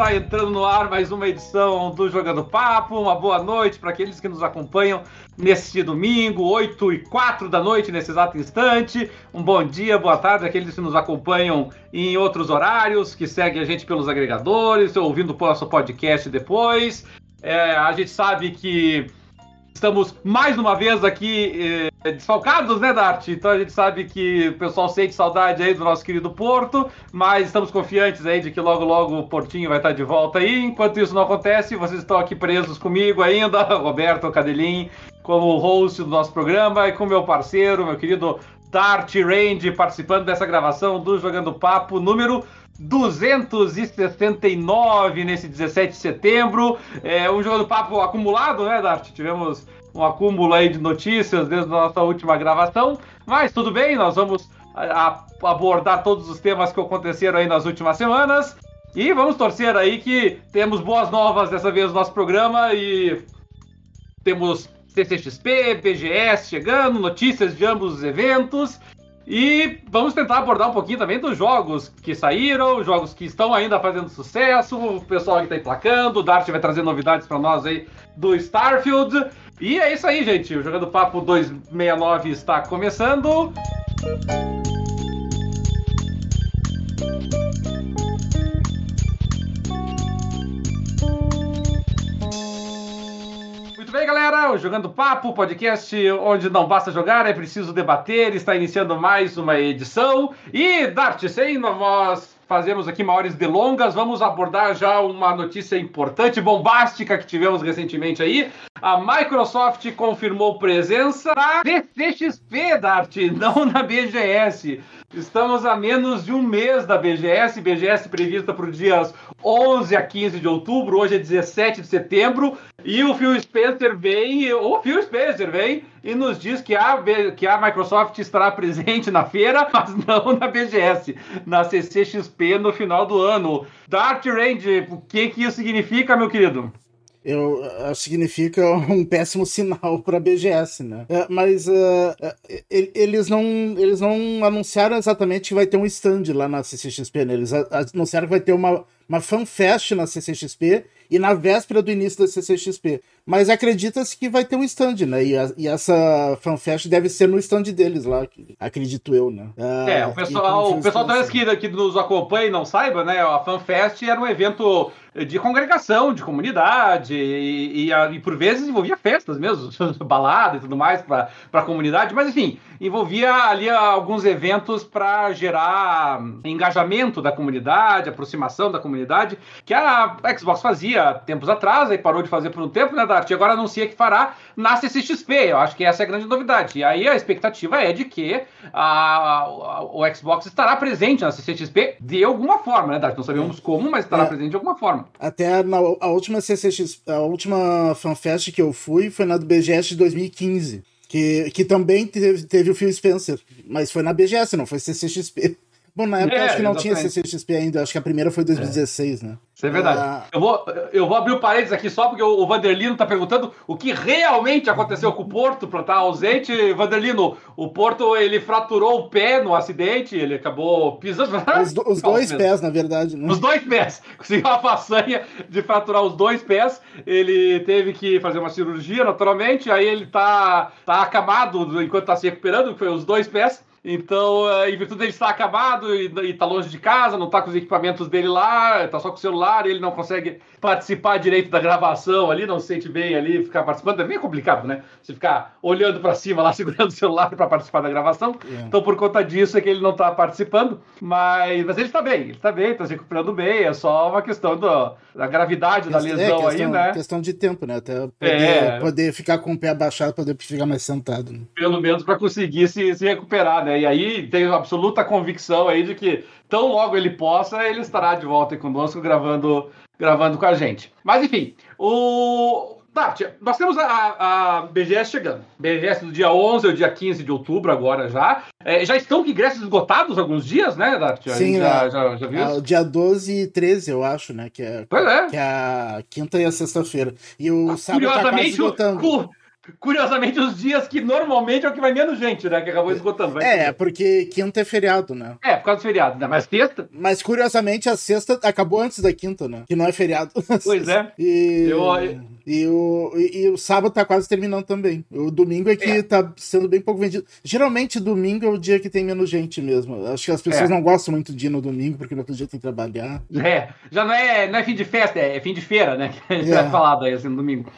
Está entrando no ar mais uma edição do Jogando Papo. Uma boa noite para aqueles que nos acompanham neste domingo, 8 e 4 da noite, nesse exato instante. Um bom dia, boa tarde àqueles que nos acompanham em outros horários, que seguem a gente pelos agregadores, ouvindo o nosso podcast depois. É, a gente sabe que Estamos mais uma vez aqui eh, desfalcados, né, Dart? Então a gente sabe que o pessoal sente saudade aí do nosso querido Porto, mas estamos confiantes aí de que logo, logo o Portinho vai estar de volta aí. Enquanto isso não acontece, vocês estão aqui presos comigo ainda, Roberto Cadelin, como host do nosso programa, e com meu parceiro, meu querido Dart Range, participando dessa gravação do Jogando Papo número 269 nesse 17 de setembro. É um jogo do papo acumulado, né, Dart? Tivemos um acúmulo aí de notícias desde a nossa última gravação, mas tudo bem, nós vamos a, a abordar todos os temas que aconteceram aí nas últimas semanas. E vamos torcer aí que temos boas novas dessa vez no nosso programa e temos CCXP, BGS chegando, notícias de ambos os eventos. E vamos tentar abordar um pouquinho também dos jogos que saíram, jogos que estão ainda fazendo sucesso, o pessoal que está emplacando, o Dart vai trazer novidades para nós aí do Starfield. E é isso aí, gente. O Jogando Papo 269 está começando. Bem, galera. Jogando Papo, podcast onde não basta jogar, é preciso debater. Está iniciando mais uma edição. E, Dart, sem nós fazermos aqui maiores delongas, vamos abordar já uma notícia importante, bombástica que tivemos recentemente aí. A Microsoft confirmou presença na CCXP, Dart, não na BGS. Estamos a menos de um mês da BGS, BGS prevista para os dias 11 a 15 de outubro, hoje é 17 de setembro, e o Phil Spencer vem, o Phil Spencer vem e nos diz que a, que a Microsoft estará presente na feira, mas não na BGS, na CCXP no final do ano. Dart Range, o que, que isso significa, meu querido? Eu, uh, significa um péssimo sinal para a BGS, né? Uh, mas uh, eles, não, eles não anunciaram exatamente que vai ter um stand lá na CCXP, né? Eles anunciaram que vai ter uma, uma fanfest na CCXP e na véspera do início da CCXP. Mas acredita-se que vai ter um stand, né? E, a, e, essa fanfest deve ser no stand deles lá, acredito eu, né? é, o pessoal, o pessoal talvez que, que nos acompanha e não saiba, né? A fanfest era um evento de congregação, de comunidade, e, e, e, por vezes envolvia festas mesmo, balada e tudo mais para a comunidade, mas enfim, envolvia ali alguns eventos para gerar engajamento da comunidade, aproximação da comunidade, que a Xbox fazia tempos atrás, aí parou de fazer por um tempo, né, Dart? E agora anuncia que fará na CCXP, eu acho que essa é a grande novidade. E aí a expectativa é de que a, a o Xbox estará presente na CCXP de alguma forma, né, Dart? Não sabemos como, mas estará é. presente de alguma forma. Até na, a última CCX, a última FanFest que eu fui foi na do BGS de 2015. Que, que também teve, teve o Phil Spencer, mas foi na BGS, não foi CCXP. Bom, na época é, acho que não exatamente. tinha CCXP ainda, acho que a primeira foi 2016, é. né? Isso é verdade. Ah. Eu, vou, eu vou abrir o um parênteses aqui só porque o, Vanderlino está perguntando o que realmente aconteceu com o Porto para estar tá ausente. Vanderlino, o Porto ele fraturou o pé no acidente, ele acabou pisando. Os, do, os dois pés, na verdade. Né? Os dois pés. Conseguiu a façanha de fraturar os dois pés. Ele teve que fazer uma cirurgia, naturalmente. Aí ele tá, tá acamado enquanto está se recuperando, que foi os dois pés. Então, eh, em virtude dele estar acabado e, estar tá longe de casa, não está com os equipamentos dele lá, está só com o celular, ele não consegue participar direito da gravação ali, não se sente bem ali, ficar participando. É meio complicado, né? Você ficar olhando para cima lá, segurando o celular para participar da gravação. Yeah. Então, por conta disso é que ele não está participando. Mas, mas ele está bem, ele está bem, está se recuperando bem. É só uma questão do, da gravidade da lesão é, questão, aí, né? questão de tempo, né? Até poder, é. poder ficar com o pé abaixado, poder ficar mais sentado. Né? Pelo menos para conseguir se, se recuperar, né? E aí tenho absoluta convicção aí de que tão logo ele possa, ele estará de volta aí conosco gravando, gravando com a gente. Mas enfim, o. Tá, nós temos a, a BGS chegando. BGS do dia 11 ao dia 15 de outubro, agora já. É, já estão com ingressos esgotados alguns dias, né, Dart? Sim, já, é, já, já viu é, dia 12 e 13, eu acho, né? Que é, pois é. Que é a quinta e a sexta-feira. E o ah, sábado tá quase esgotando. Curiosamente, os dias que normalmente é o que vai menos gente, né? Que acabou esgotando. Vai é, porque quinta é feriado, né? É, por causa do feriado, né? Mas sexta. Mas curiosamente, a sexta acabou antes da quinta, né? Que não é feriado. Pois é. E, Eu... e, o, e, e, o sábado tá quase terminando também. O domingo é que é. tá sendo bem pouco vendido. Geralmente, domingo é o dia que tem menos gente mesmo. Acho que as pessoas é. não gostam muito de ir no domingo, porque no outro dia tem que trabalhar. É, já não é, não é fim de festa, é fim de feira, né? Que a gente é. vai falar daí assim no domingo.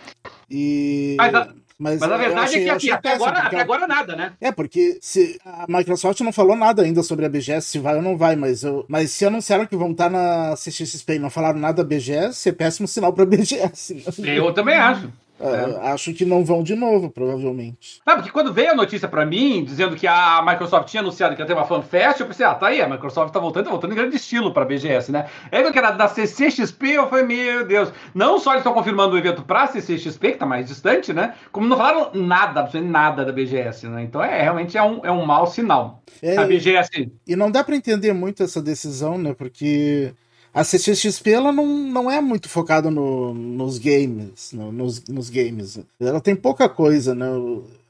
E. Mas, mas, Mas a verdade achei, é que aqui, até, péssimo, agora, até agora nada, né? É, porque se a Microsoft não falou nada ainda sobre a BGS, se vai ou não vai, mas, eu, mas se anunciaram que vão estar na CXSP e não falaram nada da BGS, é péssimo sinal pra BGS. Né? Eu também acho. É. Acho que não vão de novo, provavelmente. Ah, porque quando veio a notícia para mim, dizendo que a Microsoft tinha anunciado que ia ter uma FanFest, eu pensei, ah, tá aí, a Microsoft tá voltando, tá voltando em grande estilo pra BGS, né? Aí quando era da CCXP, eu falei, meu Deus, não só eles estão confirmando o evento pra CCXP, que tá mais distante, né? Como não falaram nada, absolutamente nada da BGS, né? Então é, realmente é um, é um mau sinal. É, a BGS. E não dá para entender muito essa decisão, né? Porque a CCXP ela não, não é muito focada no, nos games, no, nos, nos games. Ela tem pouca coisa, né?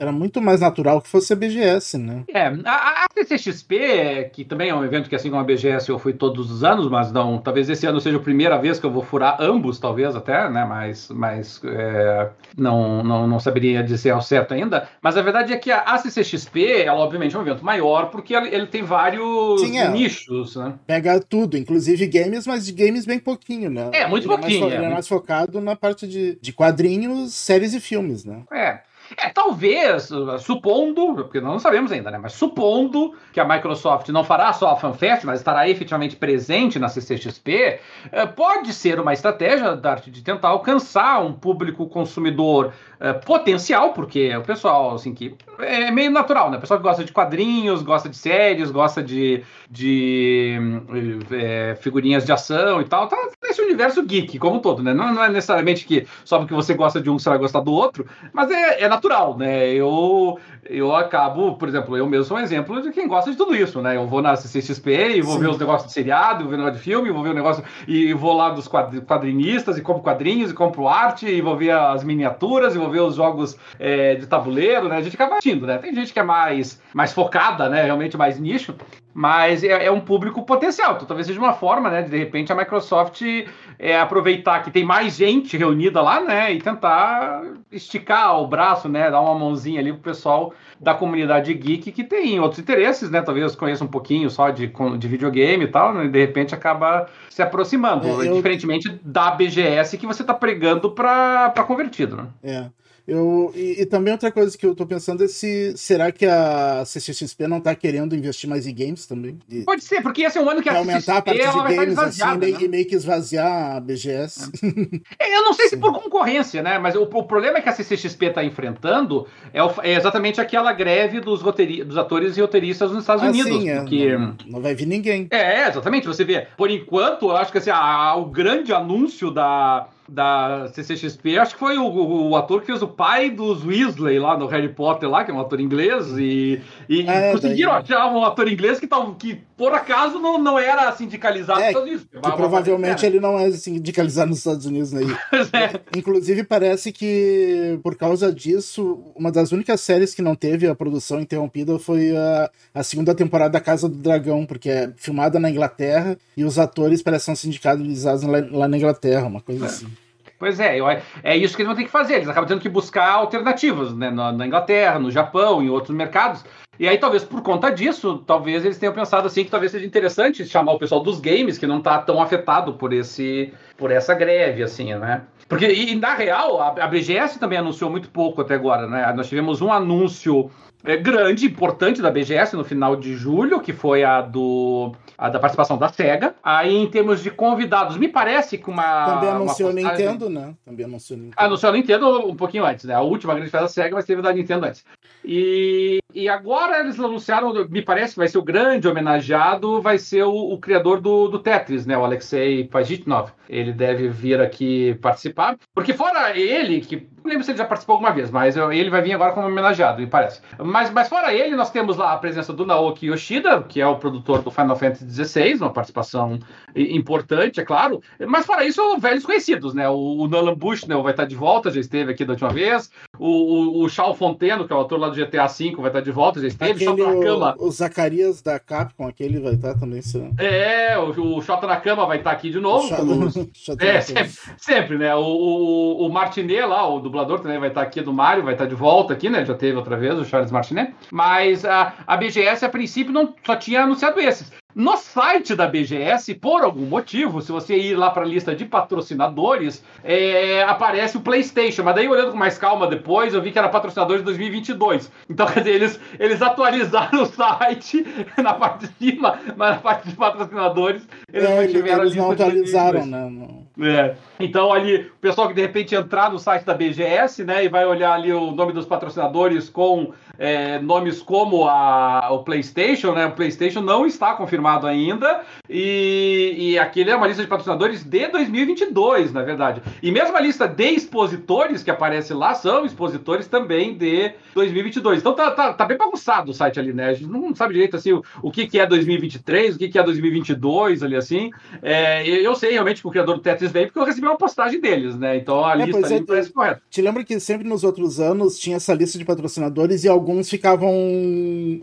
Era muito mais natural que fosse a BGS, né? É, a, a CCXP, que também é um evento que assim como a BGS eu fui todos os anos, mas não, talvez esse ano seja a primeira vez que eu vou furar ambos, talvez até, né? Mas, mas é, não, não, não saberia dizer ao certo ainda. Mas a verdade é que a, a CCXP, ela obviamente é um evento maior, porque ele, ele tem vários Sim, é. nichos, né? Pega tudo, inclusive games, mas de games bem pouquinho, né? É, muito ele pouquinho. É mais, ele é mais focado na parte de, de quadrinhos, séries e filmes, né? É. É, talvez, supondo, porque não sabemos ainda, né? Mas supondo que a Microsoft não fará só a FanFest, mas estará efetivamente presente na CCXP, é, pode ser uma estratégia da arte de tentar alcançar um público consumidor é, potencial, porque o pessoal, assim, que é meio natural, né? O pessoal que gosta de quadrinhos, gosta de séries, gosta de, de é, figurinhas de ação e tal, tá nesse universo geek, como um todo, né? Não, não, é necessariamente que só porque você gosta de um você vai gostar do outro, mas é, é natural, né? Eu, eu acabo, por exemplo, eu mesmo sou um exemplo de quem gosta de tudo isso, né? Eu vou na CCXP e vou Sim. ver os negócios de seriado, vou ver o negócio de filme, vou ver o negócio e vou lá dos quadrinistas e compro quadrinhos e compro arte e vou ver as miniaturas e vou ver os jogos é, de tabuleiro, né? A gente acaba assistindo, né? Tem gente que é mais, mais focada, né? Realmente mais nicho, mas é, é, um público potencial. Então, talvez seja uma forma, né, de de repente a Microsoft é, aproveitar que tem mais gente reunida lá, né, e tentar esticar o braço, né, dar uma mãozinha ali pro pessoal da comunidade geek que tem outros interesses, né, talvez conheça um pouquinho só de, de videogame e tal, né, e de repente acaba se aproximando, é, eu... diferentemente da BGS que você tá pregando para convertido, né? É. Eu, e, e, também outra coisa que eu tô pensando é se será que a CCXP não tá querendo investir mais em games também? De, Pode ser, porque esse é um ano que a aumentar a parte de games assim, né? e meio que esvaziar a BGS. É. eu não sei Sim. se por concorrência, né? Mas o, o, problema é que a CCXP tá enfrentando é, o, é exatamente aquela greve dos, roteiri, dos atores e roteiristas nos Estados ah, Unidos. Sim, é. porque... não, não, vai vir ninguém. É, exatamente. Você vê, por enquanto, eu acho que assim, a, o grande anúncio da da CCXP, acho que foi o, o, o, ator que fez o pai dos Weasley lá no Harry Potter, lá, que é um ator inglês, e, e é, conseguiram daí... achar um ator inglês que, tal, que por acaso não, não era sindicalizado é, nos Estados Unidos. Que provavelmente ele não é sindicalizado nos Estados Unidos, né? é. Inclusive, parece que por causa disso, uma das únicas séries que não teve a produção interrompida foi a, a segunda temporada da Casa do Dragão, porque é filmada na Inglaterra e os atores parecem sindicalizados lá, lá na Inglaterra, uma coisa é. assim. Pois é, eu, é isso que eles vão ter que fazer. Eles acabam tendo que buscar alternativas né, na, na, Inglaterra, no Japão, em outros mercados. E aí, talvez por conta disso, talvez eles tenham pensado assim que talvez seja interessante chamar o pessoal dos games, que não está tão afetado por esse por essa greve, assim, né? Porque, e, na real, a, a BGS também anunciou muito pouco até agora, né? Nós tivemos um anúncio é, grande, importante da BGS no final de julho, que foi a do a da participação da SEGA. Aí, em termos de convidados, me parece que uma. Também anunciou a Nintendo, né? Também anunciou a Nintendo. Anunciou a Nintendo um pouquinho antes, né? A última grande festa da SEGA, mas teve da Nintendo antes. E, e agora eles anunciaram, me parece que vai ser o grande homenageado, vai ser o, o criador do, do, Tetris, né? O Alexei Pajitnov. Ele deve vir aqui participar. Porque fora ele, que não lembro se ele já participou alguma vez, mas ele vai vir agora como homenageado, me parece. Mas, mas fora ele, nós temos lá a presença do Naoki Yoshida, que é o produtor do Final Fantasy XVI, uma participação importante, é claro. Mas fora isso, velhos conhecidos, né? O, o Nolan Bushnell vai estar de volta, já esteve aqui da última vez. O, o, o Charles Fonteno, que é o autor lá do GTA V, vai estar de volta, já esteve, Aquele, Shota na Cama. O, o Zacarias da Capcom, aquele vai estar também. Sim. É, o, o Shota na Cama vai estar aqui de novo. Chata- como- É, sempre, sempre, né? O, o, o Martinet lá, o dublador também vai estar aqui do Mario, vai estar de volta aqui, né? Ele Já teve outra vez, o Charles Martinet. Mas a, a BGS, a princípio, não só tinha anunciado esses. No site da BGS, por algum motivo, se você ir lá para a lista de patrocinadores, é, aparece o PlayStation. Mas daí, olhando com mais calma depois, eu vi que era patrocinador de 2022. Então, quer dizer, eles, eles atualizaram o site na parte de cima, mas na parte de patrocinadores, eles É, não eles, tiveram a eles lista não de atualizaram, 2022. né? Não- É. Então ali, o pessoal que de repente entrar no site da BGS, né, e vai olhar ali o nome dos patrocinadores com é, nomes como a, o PlayStation, né? O PlayStation não está confirmado ainda e, e aquele é uma lista de patrocinadores de 2022, na verdade. E mesmo a lista de expositores que aparece lá são expositores também de 2022. Então tá, tá, tá bem bagunçado o site ali, né? A gente não sabe direito assim o, o que, que é 2023, o que, que é 2022 ali assim. É, eu sei realmente que o criador do Tetris veio porque eu recebi uma postagem deles, né? Então a É, lista ali é, parece correta. Te lembra que sempre nos outros anos tinha essa lista de patrocinadores e alguns ficavam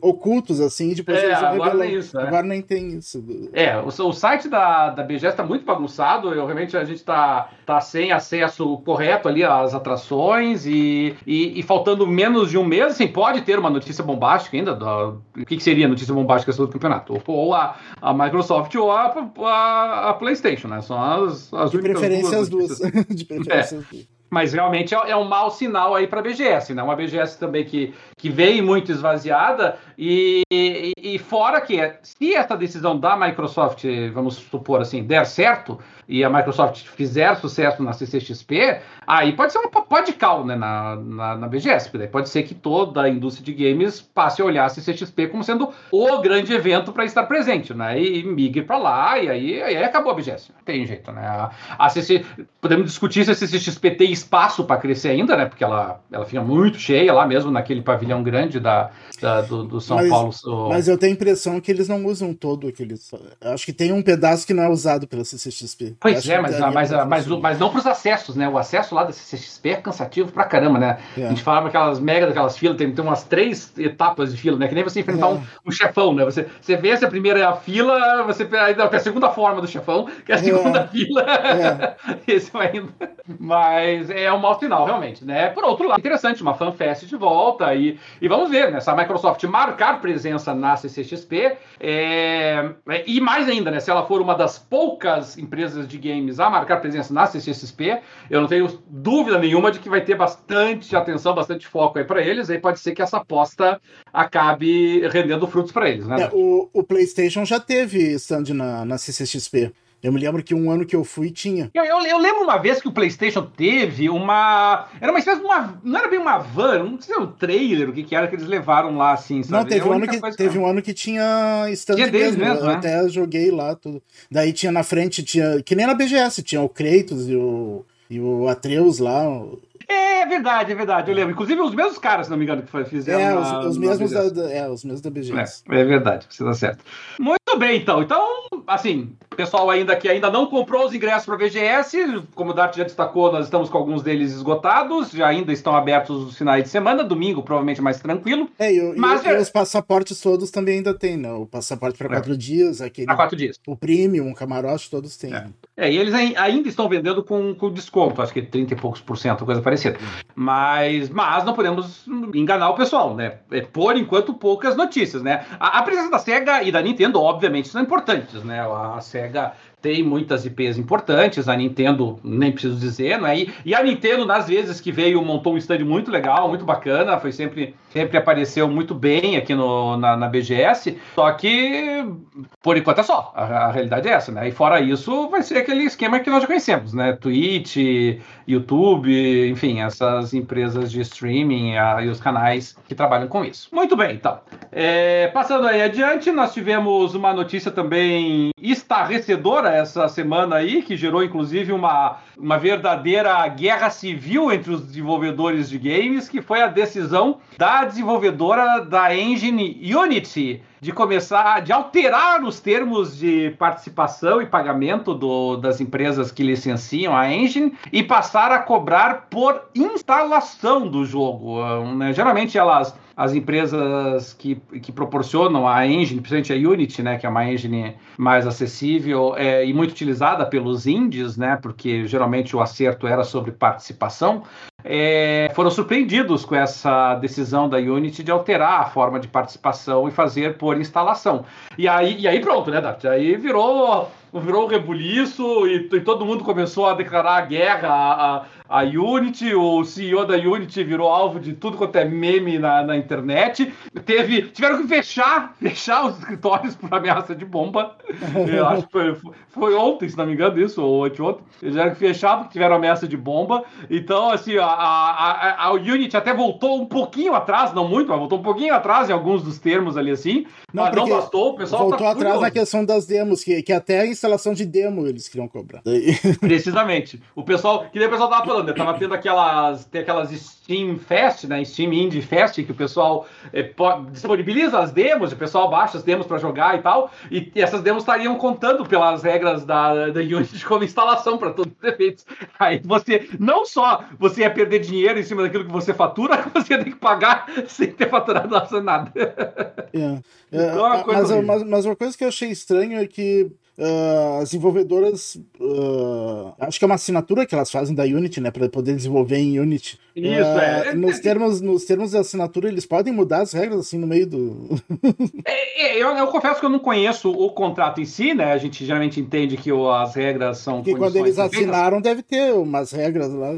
ocultos, assim, e depois É, eles agora revelar. nem isso, né? Agora nem tem isso. É, o, o site da, da BGS está muito bagunçado. Eu, realmente a gente está tá sem acesso correto ali às atrações e, e, e faltando menos de um mês, assim, pode ter uma notícia bombástica ainda. do- o que, que seria a notícia bombástica sobre o campeonato? Ou, ou a, a Microsoft ou a, a, a PlayStation, né? São as, as De preferência as duas. notícias. de preferência as duas. Mas realmente é, é um mau sinal aí para a BGS, né? Uma BGS também que, que veio muito esvaziada e, e, e fora que se essa decisão da Microsoft, vamos supor assim, der certo e a Microsoft fizer sucesso na CCXP, aí pode ser uma pó de cal né, na, na, na BGS, daí pode ser que toda a indústria de games passe a olhar a CCXP como sendo o grande evento para estar presente, né? E, migre para lá e aí, aí acabou a BGS. Não tem jeito, né? A, a CC, podemos discutir se a CCXP tem espaço para crescer ainda, né? Porque ela, ela fica muito cheia lá mesmo naquele pavilhão grande da, da- do, do São Mas- Paulo. Mas eu tenho a impressão que eles não usam todo aqueles. eu Acho que tem um pedaço que não é usado pela CCXP. Pois é, que mas, mas, pra mas, mas não para os acessos, né? O acesso lá da CCXP é cansativo pra caramba, né? É. A gente falava aquelas mega daquelas filas, tem, tem umas três etapas de fila, né? Que nem você enfrentar É. um, um chefão, né? Você, você vence a primeira fila, você ainda tem a segunda forma do chefão, que é a segunda fila. É. Esse. Mas é um mau sinal, realmente, né? Por outro lado, interessante, uma fanfest de volta e, e vamos ver, né? Se a Microsoft marcar presença na CCXP é, é, e mais ainda, né? Se ela for uma das poucas empresas de games a marcar presença na CCXP, eu não tenho dúvida nenhuma de que vai ter bastante atenção, bastante foco aí para eles. Aí pode ser que essa aposta acabe rendendo frutos para eles, né? É, o, o PlayStation já teve stand na, na CCXP. Eu me lembro que um ano que eu fui tinha. Eu, eu- eu lembro uma vez que o PlayStation teve uma. Era uma espécie de uma. Não era bem uma van, não sei se era um trailer, o que, que era que eles levaram lá, assim, sabe? Não, teve, É a um ano que, coisa teve um ano que tinha stand Tinha deles mesmo. mesmo, eu né? até joguei lá tudo. Daí tinha na frente, tinha. Que nem na BGS, tinha o Kratos e o, e o Atreus lá. É verdade, é verdade, eu lembro. Inclusive os mesmos caras, se não me engano, que fizeram. É, na- os, os mesmos da, da- é, os mesmos da BGS. É, é verdade, você tá certo. Muito bem, então. Então, assim, pessoal ainda que ainda não comprou os ingressos para a VGS, como o Dart já destacou, nós estamos com alguns deles esgotados, já ainda estão abertos os finais de semana, domingo provavelmente mais tranquilo, É, Mas o- e é- os passaportes todos também ainda tem, né? O passaporte para É. quatro dias, aquele. há quatro dias. O premium, o camarote, todos têm. É. É, e eles ai- ainda estão vendendo com, com desconto, acho que 30 e poucos por cento, coisa parecida. Mas, mas não podemos enganar o pessoal, né? É, por enquanto, poucas notícias, né? A, a presença da SEGA e da Nintendo, obviamente, são importantes, né? A, a SEGA tem muitas IPs importantes, a Nintendo, nem preciso dizer, né? E, e a Nintendo, nas vezes que veio, montou um stand muito legal, muito bacana, foi sempre, sempre apareceu muito bem aqui no, na, na BGS, só que, por enquanto é só, a, a realidade é essa, né? E fora isso, vai ser aquele esquema que nós já conhecemos, né? Twitch, YouTube, enfim, essas empresas de streaming a- e os canais que trabalham com isso. Muito bem, então. É, passando aí adiante, nós tivemos uma notícia também estarrecedora essa semana aí, que gerou inclusive uma, uma verdadeira guerra civil entre os desenvolvedores de games, que foi a decisão da desenvolvedora da engine Unity de começar, de alterar os termos de participação e pagamento do, das empresas que licenciam a engine e passar a cobrar por instalação do jogo. Né? Geralmente elas as empresas que, que proporcionam a engine, principalmente a Unity, né, que é uma engine mais acessível é, e muito utilizada pelos indies, né, porque geralmente o acerto era sobre participação, é, foram surpreendidos com essa decisão da Unity de alterar a forma de participação e fazer por instalação. E aí, e aí pronto, né, Dart? Aí virou virou um rebuliço e, e, todo mundo começou a declarar guerra à, Unity. O CEO da Unity virou alvo de tudo quanto é meme na, na internet. Teve, tiveram que fechar, fechar os escritórios por ameaça de bomba. Eu acho que foi, foi ontem, se não me engano, isso, ou ontem. Eles tiveram que fechar porque tiveram ameaça de bomba. Então, assim, a, a, a, Unity até voltou um pouquinho atrás, não muito, mas voltou um pouquinho atrás em alguns dos termos ali assim. Não, mas não bastou, o pessoal voltou tá atrás na questão das demos, que, que até instalação de demo eles queriam cobrar. Precisamente. O pessoal, que daí o pessoal tava falando, né? Tava tendo aquelas, tem aquelas Steam Fest, né? Steam Indie Fest, que o pessoal é, disponibiliza as demos, o pessoal baixa as demos para jogar e tal, e, e, essas demos estariam contando pelas regras da, da Unity como instalação para todos os efeitos. Aí você, não só você ia perder dinheiro em cima daquilo que você fatura, você ia ter que pagar sem ter faturado nada. É, é, então, é mas, mas, mas uma coisa que eu achei estranho é que Uh, as desenvolvedoras, uh, acho que é uma assinatura que elas fazem da Unity, né, para poder desenvolver em Unity. Isso, uh, é. Nos termos, nos termos da assinatura, eles podem mudar as regras assim no meio do. é, é, eu, eu, confesso que eu não conheço o contrato em si, né? A gente geralmente entende que as regras são. Que quando eles assinaram, deve ter umas regras lá.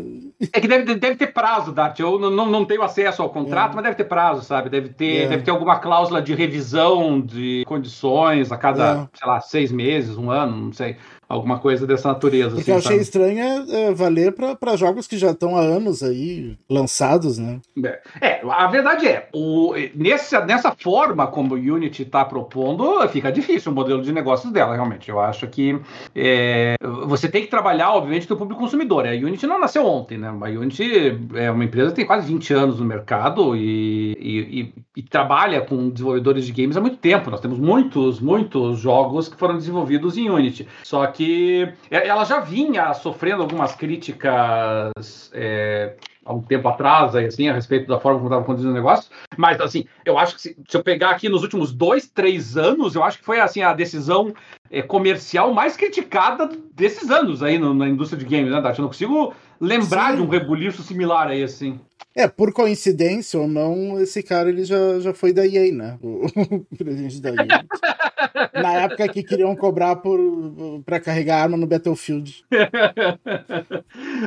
É que deve, deve ter prazo, Dart. Eu não, não, tenho acesso ao contrato, é. mas deve ter prazo, sabe? Deve ter, é. deve ter alguma cláusula de revisão de condições a cada, é. sei lá, seis meses meses, um ano, não sei alguma coisa dessa natureza. O que assim, eu achei sabe? estranho é, é valer para jogos que já estão há anos aí lançados, né? É, é a verdade é, o, nesse, nessa forma como o Unity está propondo, fica difícil o modelo de negócios dela, realmente. Eu acho que é, você tem que trabalhar, obviamente, com o público consumidor. A Unity não nasceu ontem, né? A Unity é uma empresa que tem quase 20 anos no mercado e, e, e, e trabalha com desenvolvedores de games há muito tempo. Nós temos muitos, muitos jogos que foram desenvolvidos em Unity. Só que que ela já vinha sofrendo algumas críticas é, há um tempo atrás, assim, a respeito da forma como estava conduzindo o negócio. Mas, assim, eu acho que se, se, eu pegar aqui nos últimos dois, três anos, eu acho que foi, assim, a decisão é, comercial mais criticada desses anos aí no, na indústria de games, né, Dati? Eu não consigo lembrar Sim. de um rebuliço similar aí, assim. É, por coincidência ou não, esse cara ele já, já foi da EA, né? O, o presidente da EA. Na época que queriam cobrar por para carregar arma no Battlefield.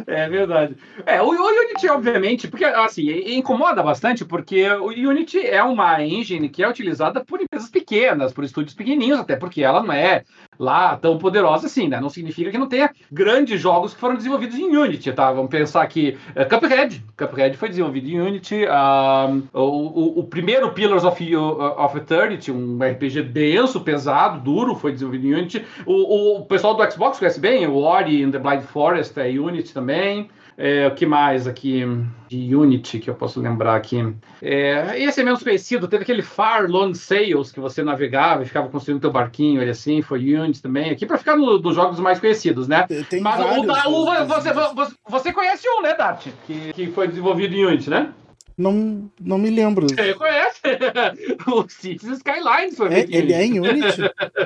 É verdade. É, o, o Unity, obviamente, porque assim, incomoda bastante, porque o Unity é uma engine que é utilizada por empresas pequenas, por estúdios pequenininhos, até porque ela não é lá tão poderosa assim, né? Não significa que não tenha grandes jogos que foram desenvolvidos em Unity, tá? Vamos pensar que uh, Cuphead, Cuphead foi desenvolvido em Unity, uh, o, o, o, primeiro Pillars of, of Eternity, um RPG denso, pesado, duro, foi desenvolvido em Unity. O, o pessoal do Xbox conhece bem, o Ori and the Blind Forest é Unity também. É, o que mais aqui de Unity que eu posso lembrar aqui? É, esse é menos conhecido. Teve aquele Far Long Sails que você navegava e ficava construindo teu barquinho, ele assim, foi Unity também. Aqui para ficar nos no jogos mais conhecidos, né? Tem Mas o, da, você, você, você, conhece um, né, Dart? Que, que foi desenvolvido em Unity, né? Não, não me lembro. Você conhece? o Cities Skylines foi é, Ele é em Unity?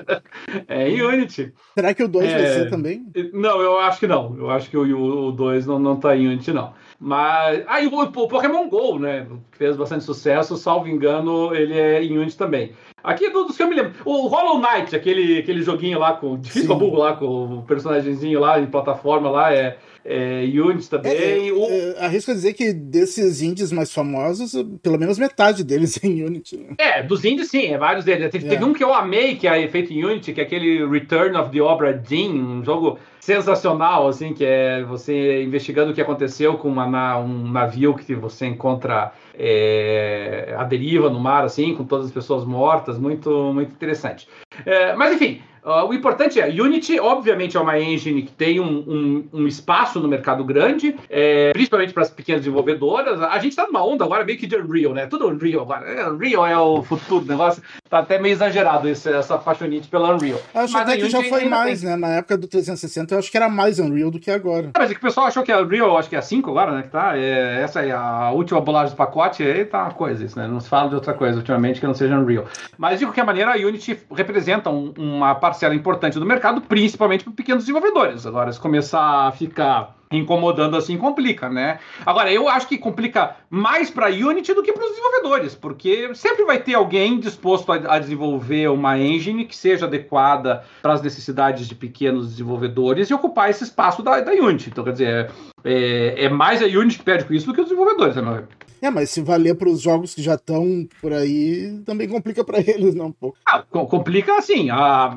é em Unity. Será que o 2 é... vai ser também? Não, eu acho que não. Eu acho que o 2 não, não tá em Unity, não. Mas. Ah, e o, o Pokémon GO, né? Fez bastante sucesso, salvo engano, ele é em Unity também. Aqui dos que eu me lembro. O Hollow Knight, aquele, aquele joguinho lá com. Difícil burro lá, com o personagemzinho lá em plataforma lá, é é, Unity também. É, o... é, arrisco a dizer que desses indies mais famosos, pelo menos metade deles é em Unity. Né? É, dos indies sim, é vários deles. Teve, teve, é. um que eu amei, que é feito em Unity, que é aquele Return of the Obra Dinn, um jogo sensacional, assim, que é você investigando o que aconteceu com uma, um navio que você encontra é, a deriva no mar, assim, com todas as pessoas mortas, muito, muito interessante. É, mas enfim, Uh, o importante é, Unity, obviamente, é uma engine que tem um, um, um espaço no mercado grande, é, principalmente para as pequenas desenvolvedoras. A gente está numa onda agora meio que de Unreal, né? Tudo Unreal agora. É, Unreal é o futuro do negócio. Tá até meio exagerado esse, essa paixonite pela Unreal. Acho mas até que já foi mais, tem... né? Na época do 360, eu acho que era mais Unreal do que agora. mas é que o pessoal achou que a Unreal, acho que é a 5 agora, né? Que tá, é, essa é a última bolagem do pacote, aí tá uma coisa isso, né? Não se fala de outra coisa ultimamente que não seja Unreal. Mas de qualquer maneira, a Unity representa um, uma parcela importante do mercado, principalmente para pequenos desenvolvedores. Agora, se começar a ficar incomodando assim complica, né? Agora, eu acho que complica mais para a Unity do que para os desenvolvedores, porque sempre vai ter alguém disposto a, a, desenvolver uma engine que seja adequada para as necessidades de pequenos desenvolvedores e ocupar esse espaço da, da Unity. Então, quer dizer, é, é mais a Unity que pede com isso do que os desenvolvedores, né? É, mas se valer para os jogos que já estão por aí, também complica para eles, não? Um pouco. Ah, complica assim, a,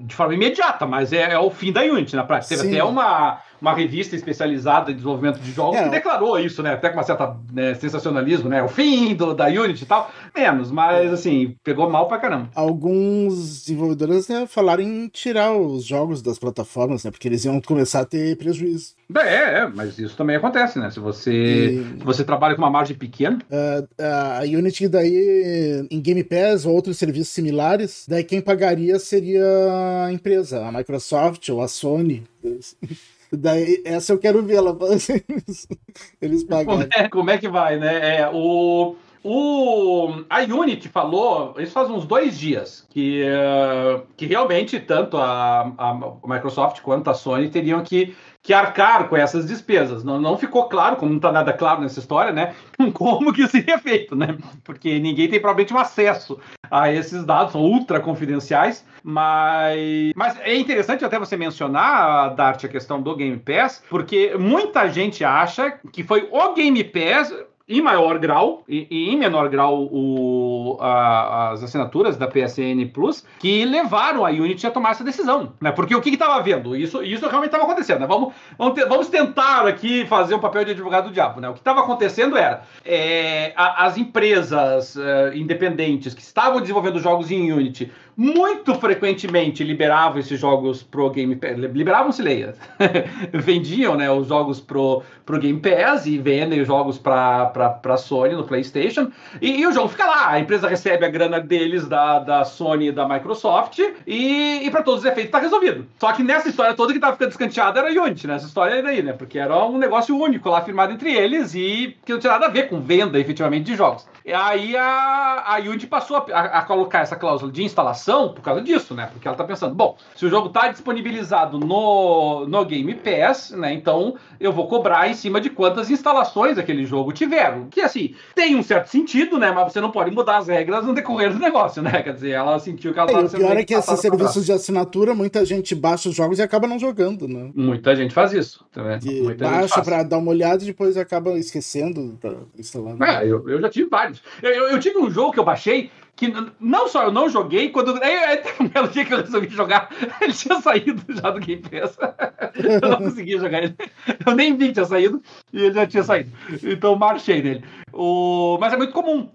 de forma imediata, mas é, é, o fim da Unity na prática. Teve Sim. até uma, uma revista especializada em desenvolvimento de jogos é, que declarou isso, né? Até com uma certa né, sensacionalismo, né? O fim do, da Unity e tal. Menos, mas assim, pegou mal pra caramba. Alguns desenvolvedores né, falaram em tirar os jogos das plataformas, né? Porque eles iam começar a ter prejuízo. É, é mas isso também acontece, né? Se você, e... se você trabalha com uma margem pequena. Uh, a Unity, daí, em Game Pass ou outros serviços similares, daí quem pagaria seria a empresa, a Microsoft ou a Sony. Daí, essa eu quero ver ela eles pagarem. Como é, como é que vai, né? É, o, o, a Unity falou, isso faz uns dois dias, que, uh, que realmente tanto a, a Microsoft quanto a Sony teriam que que arcar com essas despesas. Não, não ficou claro, como não está nada claro nessa história, né? Como que seria feito, né? Porque ninguém tem provavelmente um acesso a esses dados, são ultra confidenciais, mas, mas é interessante até você mencionar, Dart, a questão do Game Pass, porque muita gente acha que foi o Game Pass em maior grau e, em menor grau o, a, as assinaturas da PSN Plus que levaram a Unity a tomar essa decisão, né? Porque o que estava havendo? Isso, isso realmente estava acontecendo, né? Vamos, vamos, ter, vamos, tentar aqui fazer um papel de advogado do diabo, né? O que estava acontecendo era é, a, as empresas uh, independentes que estavam desenvolvendo jogos em Unity muito frequentemente liberavam esses jogos pro Game Pass, liberavam-se leia, vendiam né, os jogos pro, pro Game Pass e vendem os jogos para para Sony no PlayStation. E, e, o jogo fica lá. A empresa recebe a grana deles da, da Sony e da Microsoft. E, e para todos os efeitos tá resolvido. Só que nessa história toda que tava ficando descanteada era Unity, nessa história aí, né? Porque era um negócio único lá firmado entre eles e que não tinha nada a ver com venda efetivamente de jogos. E aí a, a Unity passou a, a, a colocar essa cláusula de instalação por causa disso, né? Porque ela tá pensando, bom, se o jogo tá disponibilizado no, no Game Pass, né? Então eu vou cobrar em cima de quantas instalações aquele jogo tiver que assim, tem um certo sentido, né? Mas você não pode mudar as regras no decorrer do negócio, né? Quer dizer, ela sentiu que ela estava é, O pior é que esses serviços de assinatura, muita gente baixa os jogos e acaba não jogando, né? Muita gente faz isso. Muita baixa para dar uma olhada e depois acaba esquecendo pra instalar. É, eu, eu já tive vários. Eu, eu, eu tive um jogo que eu baixei que não só eu não joguei, quando. Aí, aí teve um belo dia que eu resolvi jogar, ele tinha saído já do Game Pass. eu não conseguia jogar ele. Eu nem vi que tinha saído e ele já tinha saído. Então marchei nele. O... Mas é muito comum.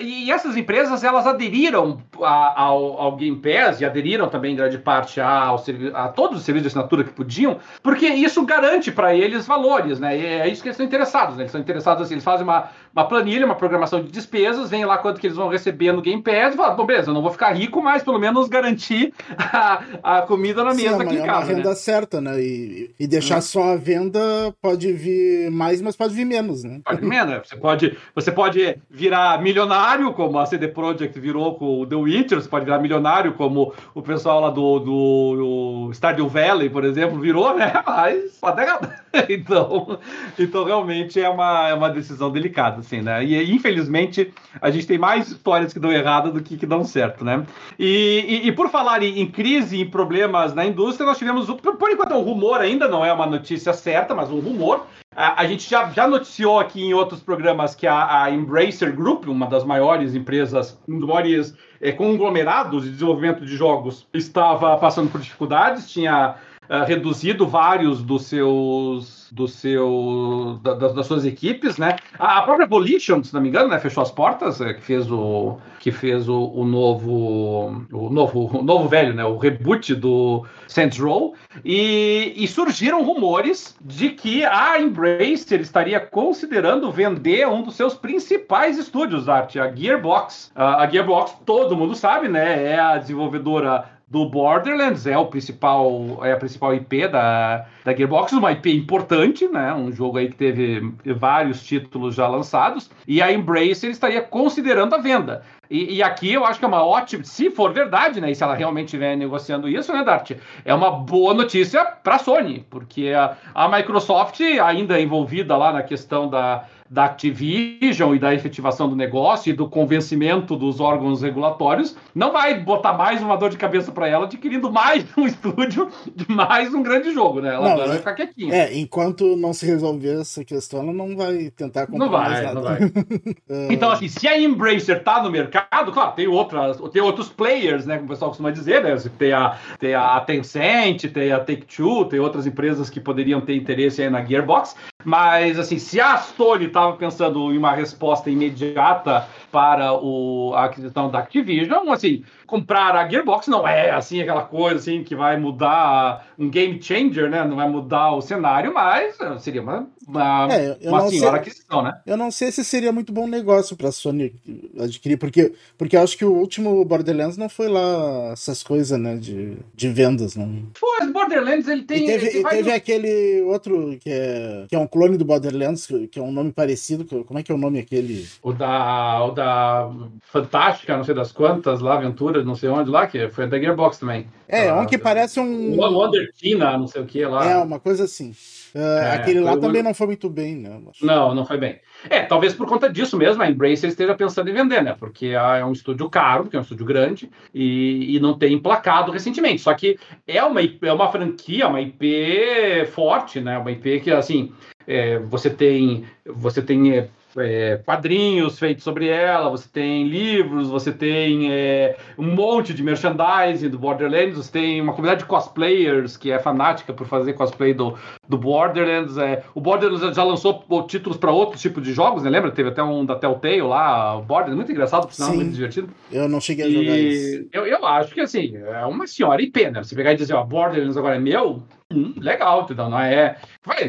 E essas empresas, elas aderiram ao, ao, Game Pass e aderiram também, em grande parte, a, a todos os serviços de assinatura que podiam, porque isso garante para eles valores, né? E é isso que eles estão interessados, né? Eles estão interessados assim, eles fazem uma, uma planilha, uma programação de despesas, vem lá quanto que eles vão receber no Game Pass e falam, bom, beleza, eu não vou ficar rico, mas pelo menos garantir a, a comida na mesa Sim, aqui em casa. É uma renda né? certa, né? E, e deixar hum. só a venda pode vir mais, mas pode vir menos, né? Pode vir menos. Você pode, você pode virar milionário, como a CD Projekt virou com o The Witcher, você pode virar milionário, como o pessoal lá do, do, do Stardew Valley, por exemplo, virou, né? Mas pode então, então realmente é uma, é uma decisão delicada, assim, né? E infelizmente a gente tem mais histórias que dão errado do que que dão certo, né? E, e, e por falar em, em, crise e problemas na indústria, nós tivemos, por enquanto é um rumor ainda, não é uma notícia certa, mas um rumor, a, a, gente já, já noticiou aqui em outros programas que a, a Embracer Group, uma das maiores empresas, um dos maiores é, conglomerados de desenvolvimento de jogos, estava passando por dificuldades, tinha uh, reduzido vários dos seus dos seu, da, das suas equipes, né? A, própria Volition, se não me engano, né, fechou as portas, é, que fez o que fez o, o novo o novo o novo velho, né, o reboot do Saints Row e, e surgiram rumores de que a Embracer estaria considerando vender um dos seus principais estúdios, arte, a Gearbox. a Gearbox, todo mundo sabe, né, é a desenvolvedora do Borderlands, é o principal, é a principal IP da, da Gearbox, uma IP importante, né? Um jogo aí que teve vários títulos já lançados, e a Embracer estaria considerando a venda. E, e, aqui eu acho que é uma ótima, se for verdade, né? E se ela realmente estiver negociando isso, né, Dart? É uma boa notícia para a Sony, porque a, a Microsoft, ainda envolvida lá na questão da, da Activision e da efetivação do negócio e do convencimento dos órgãos regulatórios, não vai botar mais uma dor de cabeça para ela adquirindo mais um estúdio de mais um grande jogo, né? Ela não, vai é, ficar quietinha. É, enquanto não se resolver essa questão, ela não vai tentar comprar não vai, mais nada. Não vai. então, assim, se a Embracer tá no mercado, claro, tem outras, tem outros players, né, como o pessoal costuma dizer, né? Tem a, tem a Tencent, tem a Take-Two, tem outras empresas que poderiam ter interesse aí na Gearbox, mas, assim, se a Sony estava pensando em uma resposta imediata para o, a aquisição da Activision, assim, comprar a Gearbox não é assim aquela coisa assim que vai mudar um game changer, né? Não vai mudar o cenário, mas seria uma, uma, é, uma senhora sei, aquisição, né? Eu não sei se seria muito bom negócio para a Sony adquirir, porque porque acho que o último Borderlands não foi lá essas coisas, né, de, de vendas, não. Foi, Borderlands ele tem. E teve, ele teve aquele outro que é, que é um clone do Borderlands, que é um nome parecido, como é que é o nome aquele? O da, o da Fantástica, não sei das quantas lá, Não sei onde lá, que foi da Gearbox também. É, ah, um que parece um. Wonder Tina, não sei o que lá. É, uma coisa assim. Uh, é, aquele lá também não foi muito bem, né? Não, não foi bem. É, talvez por conta disso mesmo a Embracer esteja pensando em vender, né? Porque é um estúdio caro, porque é um estúdio grande e, e não tem emplacado recentemente. Só que é uma, é uma franquia, uma IP forte, né? Uma IP que, assim, é, você tem, você tem é, quadrinhos feitos sobre ela, você tem livros, você tem é, um monte de merchandising do Borderlands, você tem uma comunidade de cosplayers que é fanática por fazer cosplay do, do Borderlands. É, o Borderlands já lançou títulos para outros tipos de jogos, né? Lembra? Teve até um da Telltale lá, o Borderlands, muito engraçado, por sinal, muito divertido. Eu não cheguei a jogar e isso. Eu, eu acho que assim, é uma senhora IP, né? Você pegar e dizer, ó, Borderlands agora é meu, hum, legal, então não é,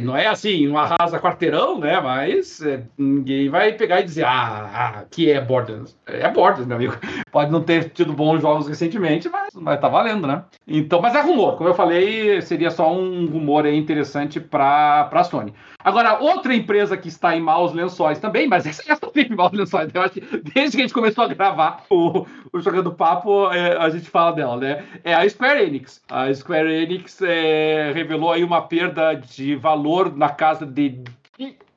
não é assim, um arrasa quarteirão, né? Mas é, ninguém vai pegar e dizer, ah, ah, que é Borderlands. É Borderlands, meu amigo. Pode não ter tido bons jogos recentemente, mas, mas tá valendo, né? Então, mas é rumor, como eu falei, seria só um rumor aí interessante para a Sony. Agora, outra empresa que está em maus lençóis também, mas essa já está em maus lençóis, eu acho que desde que a gente começou a gravar o, o Jogando Papo, é, a gente fala dela, né? É a Square Enix. A Square Enix é, revelou aí uma perda de valor na casa de,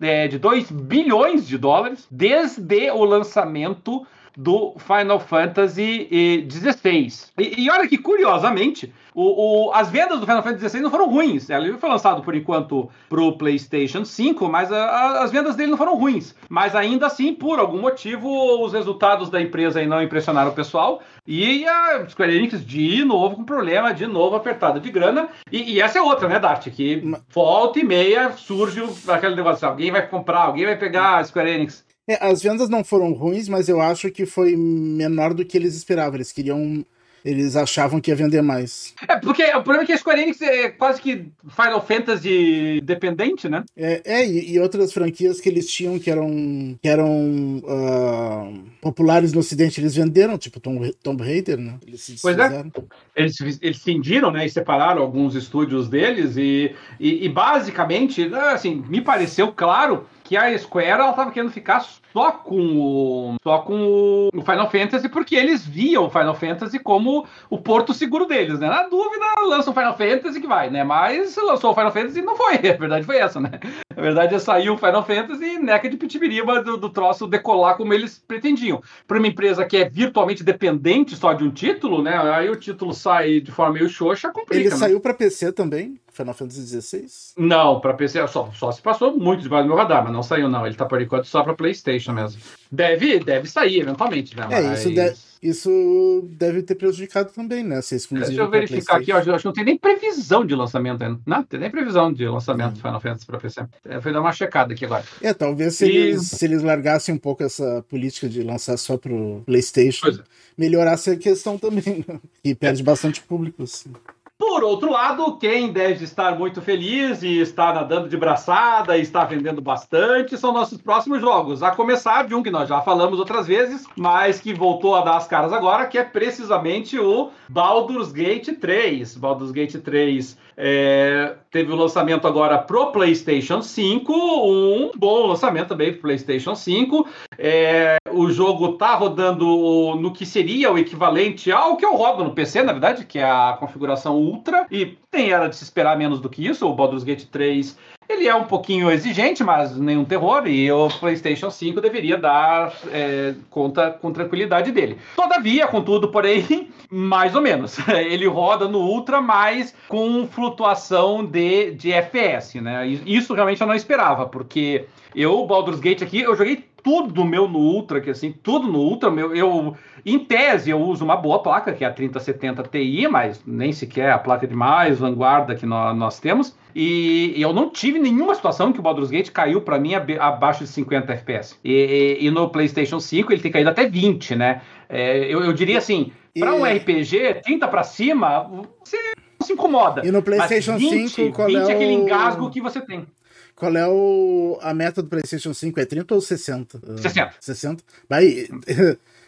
é, de 2 bilhões de dólares desde o lançamento do Final Fantasy XVI. E, e olha que, curiosamente, o, o, as vendas do Final Fantasy XVI não foram ruins. Ele foi lançado, por enquanto, para o PlayStation 5, mas a, a, as vendas dele não foram ruins. Mas ainda assim, por algum motivo, os resultados da empresa aí não impressionaram o pessoal. E a Square Enix, de novo, com problema, de novo apertada de grana. E, e essa é outra, né, Dart? Que volta e meia surge aquele negócio: alguém vai comprar, alguém vai pegar a Square Enix. É, as vendas não foram ruins, mas eu acho que foi menor do que eles esperavam. Eles queriam. Eles achavam que ia vender mais. É, porque o problema é que a Square Enix é quase que Final Fantasy dependente, né? É, é e, e, outras franquias que eles tinham que eram, que eram uh, populares no ocidente, eles venderam, tipo Tomb, Tomb Raider, né? Eles pois é. Eles, eles cindiram, né, e separaram alguns estúdios deles e, e, e basicamente, assim, me pareceu claro que a Square ela tava querendo ficar só com o só com o Final Fantasy porque eles viam o Final Fantasy como o porto seguro deles, né? Na dúvida, lança o Final Fantasy que vai, né? Mas lançou o Final Fantasy e não foi, a verdade foi essa, né? A verdade é saiu o Final Fantasy e neca de pitibiriba do, do troço decolar como eles pretendiam. Para uma empresa que é virtualmente dependente só de um título, né? Aí o título sai de forma meio xoxa, complica. Ele né? saiu para PC também? Final Fantasy XVI? Não, para PC só, só se passou muito debaixo do meu radar, mas não saiu não. Ele tá por enquanto só para PlayStation mesmo. Deve, deve sair eventualmente, né? É, isso, deve, isso deve ter prejudicado também, né? Ser exclusivo Deixa eu verificar aqui, ó, acho que não tem nem previsão de lançamento ainda. Não, tem nem previsão de lançamento do Final Fantasy para PC. É, foi dar uma checada aqui agora. É, talvez se, e... eles, se eles largassem um pouco essa política de lançar só pro PlayStation, é. melhorasse a questão também, né? E perde é. bastante público, assim. Por outro lado, quem deve estar muito feliz e está nadando de braçada e está vendendo bastante são nossos próximos jogos. A começar de um que nós já falamos outras vezes, mas que voltou a dar as caras agora, que é precisamente o Baldur's Gate 3. Baldur's Gate 3 é, teve o lançamento agora pro PlayStation 5, um bom lançamento também pro PlayStation 5. É, o jogo tá rodando no que seria o equivalente ao que eu rodo no PC, na verdade, que é a configuração Ultra, e nem era de se esperar menos do que isso. O Baldur's Gate 3 ele é um pouquinho exigente, mas nenhum terror, e o PlayStation 5 deveria dar é, conta com tranquilidade dele. Todavia, contudo, porém, mais ou menos. Ele roda no Ultra, mas com flutuação de, de FPS, né? Isso realmente eu não esperava, porque eu, Baldur's Gate aqui, eu joguei tudo meu no Ultra, que assim, tudo no Ultra, meu, eu, em tese, eu uso uma boa placa, que é a 3070 Ti, mas nem sequer a placa de mais vanguarda que nós, nós temos. E, e, eu não tive nenhuma situação que o Baldur's Gate caiu para mim abaixo de 50 FPS. E, e, e, no PlayStation 5 ele tem caído até 20, né? É, eu, eu, diria assim, para um RPG, 30 para cima, você não se incomoda. E no PlayStation Mas 20, 5, qual 20 é, é aquele engasgo que você tem. Qual é o, a meta do PlayStation 5? É 30 ou 60? 60. 60? Vai,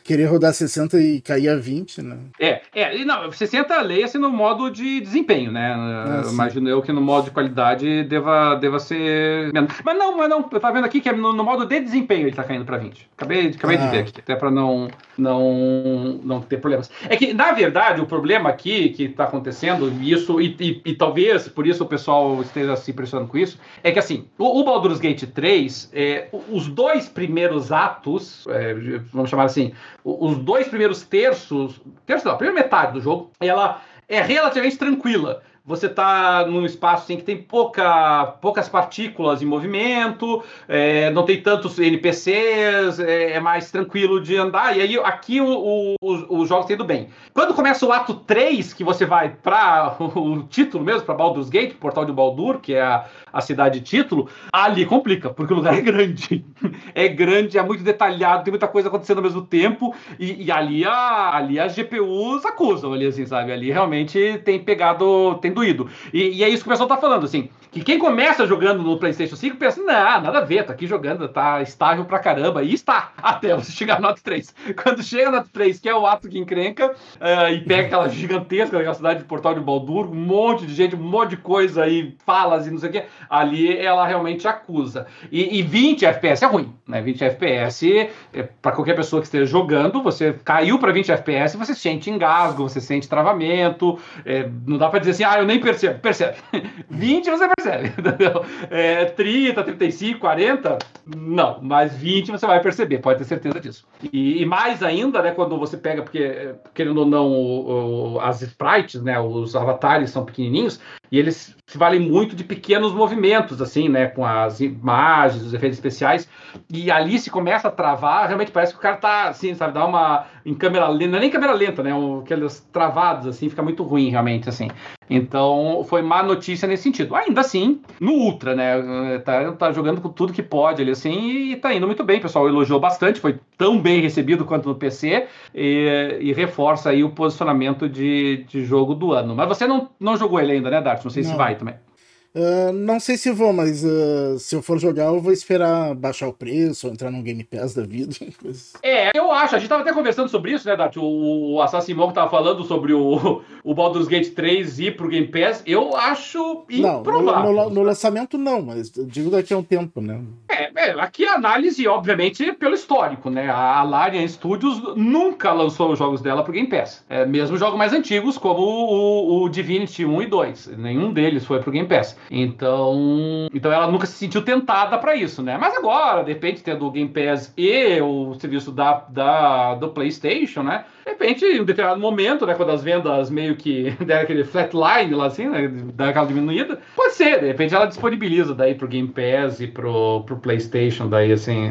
querer rodar 60 e cair a 20, né? É, é, não, 60 leia-se no modo de desempenho, né? Ah, Imagino eu que no modo de qualidade deva, deva ser menos. Mas não, mas não, eu tava vendo aqui que é no, no modo de desempenho ele tá caindo para 20. Acabei, acabei ah. de ver aqui, até para não, não, não ter problemas. É que, na verdade, o problema aqui que tá acontecendo, isso, e, e, e talvez por isso o pessoal esteja se impressionando com isso, é que assim, o, o Baldur's Gate 3, é, os dois primeiros atos, é, vamos chamar assim, os dois primeiros terços, terço não, a primeira metade do jogo, ela é relativamente tranquila você está num espaço assim, que tem pouca, poucas partículas em movimento, é, não tem tantos NPCs, é, é, mais tranquilo de andar. E aí aqui o, o, os jogos têm ido bem. Quando começa o ato 3, que você vai para o título mesmo, para Baldur's Gate, Portal de Baldur, que é a, a cidade título, ali complica, porque o lugar é grande. é grande, é muito detalhado, tem muita coisa acontecendo ao mesmo tempo, e, e ali, a, ali as GPUs acusam, ali assim, sabe? Ali realmente tem pegado, tem E, e é isso que o pessoal tá falando, assim, que quem começa jogando no PlayStation 5 pensa, não, nada a ver, tá aqui jogando, tá estável pra caramba, e está, até você chegar no ato 3. Quando chega no ato 3, que é o ato que encrenca, uh, e pega aquela gigantesca aquela cidade de Portal de Baldur, um monte de gente, um monte de coisa aí, falas e não sei o quê, ali ela realmente acusa. E, e 20 FPS é ruim, né? 20 FPS, é, para qualquer pessoa que esteja jogando, você caiu para 20 FPS, você sente engasgo, você sente travamento, é, não dá para dizer assim, ah, eu nem percebo. Percebe. 20 você percebe, entendeu? É, 30, 35, 40, não, mas 20 você vai perceber, pode ter certeza disso. E, e mais ainda, né, quando você pega, porque, querendo ou não, o, o, as sprites, né, os avatares são pequenininhos, e eles se valem muito de pequenos movimentos, assim, né? Com as imagens, os efeitos especiais. E ali se começa a travar, realmente parece que o cara tá, assim, sabe, dá uma. em câmera lenta, não é nem câmera lenta, né? Aqueles travados, assim, fica muito ruim, realmente, assim. Então, foi má notícia nesse sentido. Ainda assim, no Ultra, né? Tá, tá jogando com tudo que pode ali, assim, e tá indo muito bem. O pessoal elogiou bastante, foi tão bem recebido quanto no PC, e, e reforça aí o posicionamento de, de jogo do ano. Mas você não, não jogou ele ainda, né, Dart? Não sei não. se vai também. Uh, não sei se vou, mas uh, se eu for jogar, eu vou esperar baixar o preço, ou entrar no Game Pass da vida. É, eu acho. A gente tava até conversando sobre isso, né, Dati? O, o Assassin Monk tava falando sobre o, o Baldur's Gate 3 ir pro Game Pass. Eu acho improvável. Não, no, no, no lançamento não, mas digo daqui a um tempo, né? É, é, aqui a análise, obviamente, pelo histórico, né? A Larian Studios nunca lançou os jogos dela pro Game Pass. É, mesmo jogos mais antigos, como o, o Divinity 1 e 2. Nenhum deles foi pro Game Pass. Então, então ela nunca se sentiu tentada para isso, né? Mas agora, de repente, tendo o Game Pass e o serviço da, da, do PlayStation, né? De repente, em um determinado momento, né? Quando as vendas meio que deram aquele flatline lá assim, né? Dá aquela diminuída, pode ser, de repente ela disponibiliza daí pro Game Pass e pro, pro PlayStation, daí assim.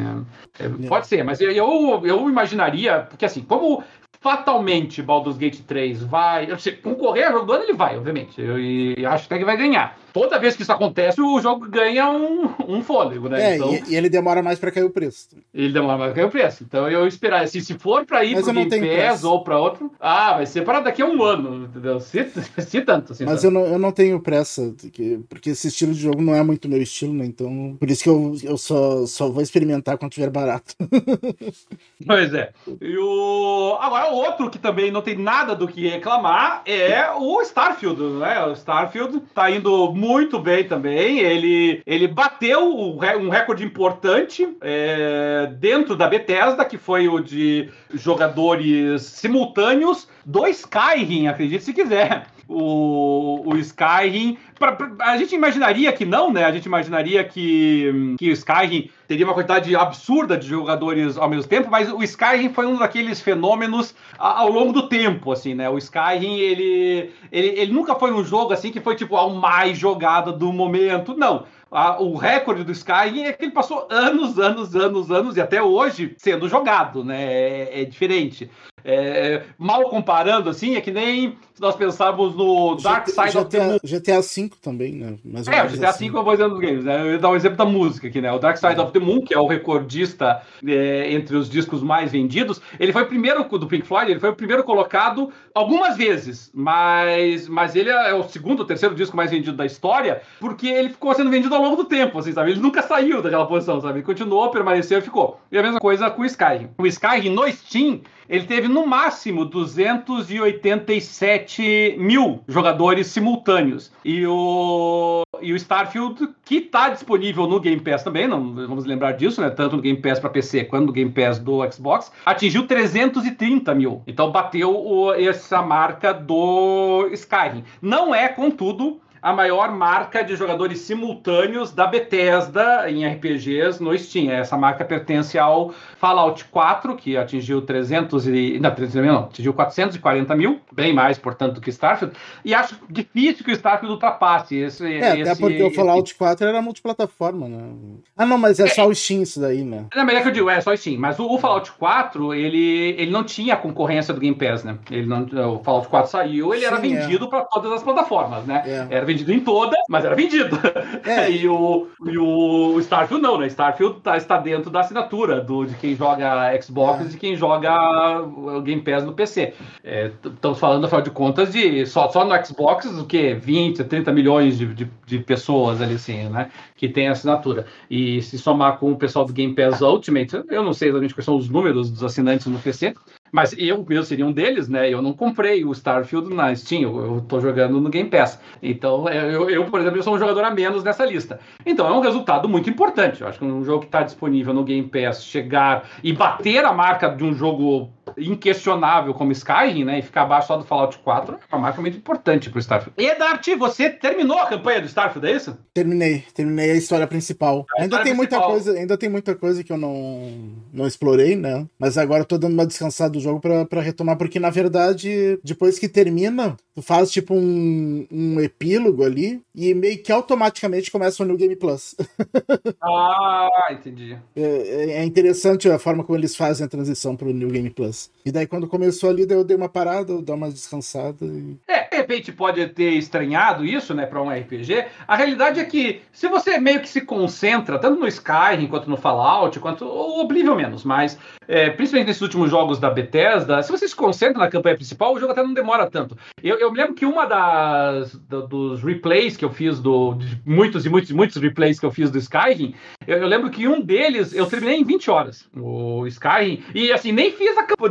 É, pode ser, mas eu, eu imaginaria, porque assim, como fatalmente Baldur's Gate 3 vai. Se concorrer ao jogo do ano, ele vai, obviamente. Eu, e acho até que vai ganhar. Toda vez que isso acontece, o jogo ganha um, um fôlego, né? É, então, e, e, ele demora mais para cair o preço. Ele demora mais para cair o preço. Então eu esperar, assim, se for para ir para Game Pass ou para outro, ah, vai ser para daqui a um ano, entendeu? Se, se tanto. Assim, Mas eu não, eu não tenho pressa, porque, porque esse estilo de jogo não é muito meu estilo, né? Então, por isso que eu, eu só, só vou experimentar quando tiver barato. pois é. E o... Agora, outro que também não tem nada do que reclamar é o Starfield, né? O Starfield tá indo muito bem também. Ele, ele bateu um recorde importante é, dentro da Bethesda, que foi o de jogadores simultâneos do Skyrim, acredite se quiser o, o Skyrim. Pra, pra, a gente imaginaria que não, né? A gente imaginaria que, que o Skyrim teria uma quantidade absurda de jogadores ao mesmo tempo, mas o Skyrim foi um daqueles fenômenos ao longo do tempo, assim, né? O Skyrim, ele, ele, ele nunca foi um jogo assim que foi tipo ao mais jogado do momento, não. A, o recorde do Skyrim é que ele passou anos, anos, anos, anos e até hoje sendo jogado, né? É, é diferente. É, mal comparando, assim, é que nem se nós pensarmos no Dark Side GTA, of the Moon. GTA V também, né? Mais é, o GTA assim. V é o voz dos games, né? Eu ia dar um exemplo da música aqui, né? O Dark Side é. of the Moon, que é o recordista é, entre os discos mais vendidos, ele foi o primeiro do Pink Floyd, ele foi o primeiro colocado algumas vezes, mas, mas ele é o segundo ou terceiro disco mais vendido da história, porque ele ficou sendo vendido ao longo do tempo, assim, sabe? Ele nunca saiu daquela posição, sabe? Ele continuou, permaneceu e ficou. E a mesma coisa com o Skyrim. O Skyrim no Steam ele teve no máximo 287 mil jogadores simultâneos. E o, e o Starfield, que está disponível no Game Pass também, não vamos lembrar disso, né? Tanto no Game Pass para PC quanto no Game Pass do Xbox, atingiu 330 mil. Então bateu o, essa marca do Skyrim. Não é, contudo, a maior marca de jogadores simultâneos da Bethesda em RPGs no Steam. Essa marca pertence ao Fallout 4, que atingiu 300 e... Não, 300 mil não, atingiu 440 mil, bem mais, portanto, que Starfield. E acho difícil que o Starfield ultrapasse esse... É, esse, até porque o Fallout esse... 4 era multiplataforma, né? Ah, não, mas é, é só o Steam isso daí, né? Não, mas é que eu digo, é só o Steam. Mas o, o, Fallout 4, ele, ele não tinha a concorrência do Game Pass, né? Ele não, o Fallout 4 saiu, ele Sim, era é. vendido é. para todas as plataformas, né? É. Era vendido em todas, mas era vendido. É. e, o, e o Starfield não, né? Starfield tá, está dentro da assinatura do, de quem joga Xbox é. e quem joga o Game Pass no PC. É, estamos falando, afinal de contas, de só, só no Xbox, o que? 20, 30 milhões de, de, de, pessoas ali, assim, né? Que tem assinatura. E se somar com o pessoal do Game Pass Ultimate, eu não sei exatamente quais são os números dos assinantes no PC, mas eu mesmo seria um deles, né? Eu não comprei o Starfield na Steam, eu, tô jogando no Game Pass. Então, é, eu, eu, por exemplo, sou um jogador a menos nessa lista. Então, é um resultado muito importante. Eu acho que um jogo que está disponível no Game Pass chegar e bater a marca de um jogo inquestionável como Skyrim, né? E ficar abaixo só do Fallout 4 é uma marca muito importante pro Starfield. E Dart, você terminou a campanha do Starfield, é isso? Terminei, terminei a história principal. A ainda tem principal. muita coisa, ainda tem muita coisa que eu não, não explorei, né? Mas agora eu tô dando uma descansada do jogo para retomar, porque na verdade, depois que termina, tu faz tipo um, um epílogo ali e meio que automaticamente começa o New Game Plus. ah, entendi. É, é interessante a forma como eles fazem a transição pro New Game Plus. E daí, quando começou ali, eu dei uma parada, eu dei uma descansada. E... É, de repente pode ter estranhado isso, né, para um RPG. A realidade é que, se você meio que se concentra, tanto no Skyrim, quanto no Fallout, quanto o Oblivion menos, mas é, principalmente nesses últimos jogos da Bethesda, se você se concentra na campanha principal, o jogo até não demora tanto. Eu, eu me lembro que uma das do, dos replays que eu fiz, do, muitos e muitos muitos replays que eu fiz do Skyrim, eu, eu lembro que um deles eu terminei em 20 horas, o Skyrim, e assim, nem fiz a campanha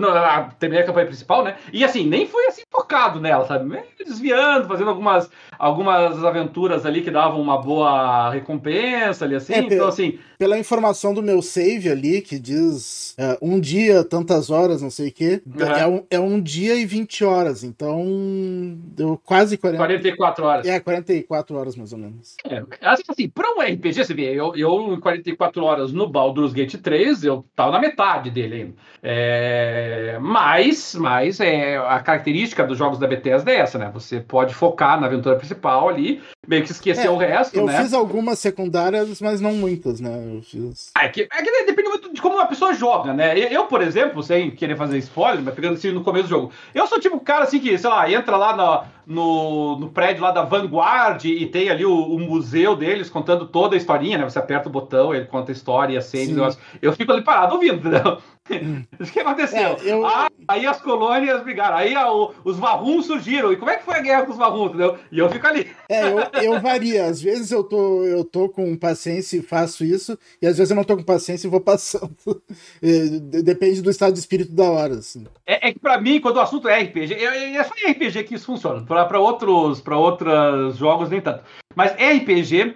terminei a campanha principal, né? E assim, nem fui assim focado nela, sabe? Desviando, fazendo algumas, algumas aventuras ali que davam uma boa recompensa ali, assim. É, então, assim. Pela informação do meu save ali, que diz é, um dia, tantas horas, não sei o quê, uhum. é, um, é um dia e 20 horas. Então, deu quase 40... 44 horas. É, 44 horas mais ou menos. É, assim, assim pra um RPG, você vê, eu, eu 44 horas no Baldur's Gate 3, eu tava na metade dele ainda. É, mas, mas é, a característica dos jogos da Bethesda é essa, né? Você pode focar na aventura principal ali, meio que esquecer É, o resto, Eu né? fiz algumas secundárias, mas não muitas, né? Eu fiz. É que, é que depende muito de como uma pessoa joga, né? Eu, eu, por exemplo, sem querer fazer spoiler, mas pegando assim no começo do jogo, eu sou tipo o cara assim que, sei lá, entra lá na- no, no prédio lá da Vanguard e tem ali o, o museu deles contando toda a historinha, né? Você aperta o botão, ele conta a história o negócio. Eu fico ali parado ouvindo, entendeu? Isso que aconteceu. É, eu- Ah, aí as colônias brigaram, aí a- o- os Varruns surgiram. E como é que foi a guerra com os Varruns, entendeu? E eu fico ali. É, eu, eu varia. Às vezes eu tô, eu tô com paciência e faço isso, e às vezes eu não tô com paciência e vou passando. É, de- Depende do estado de espírito da hora, assim. É, é que pra mim, quando o assunto é RPG, eu- é só em RPG que isso funciona. Pra outros pra outros jogos, nem tanto. Mas RPG,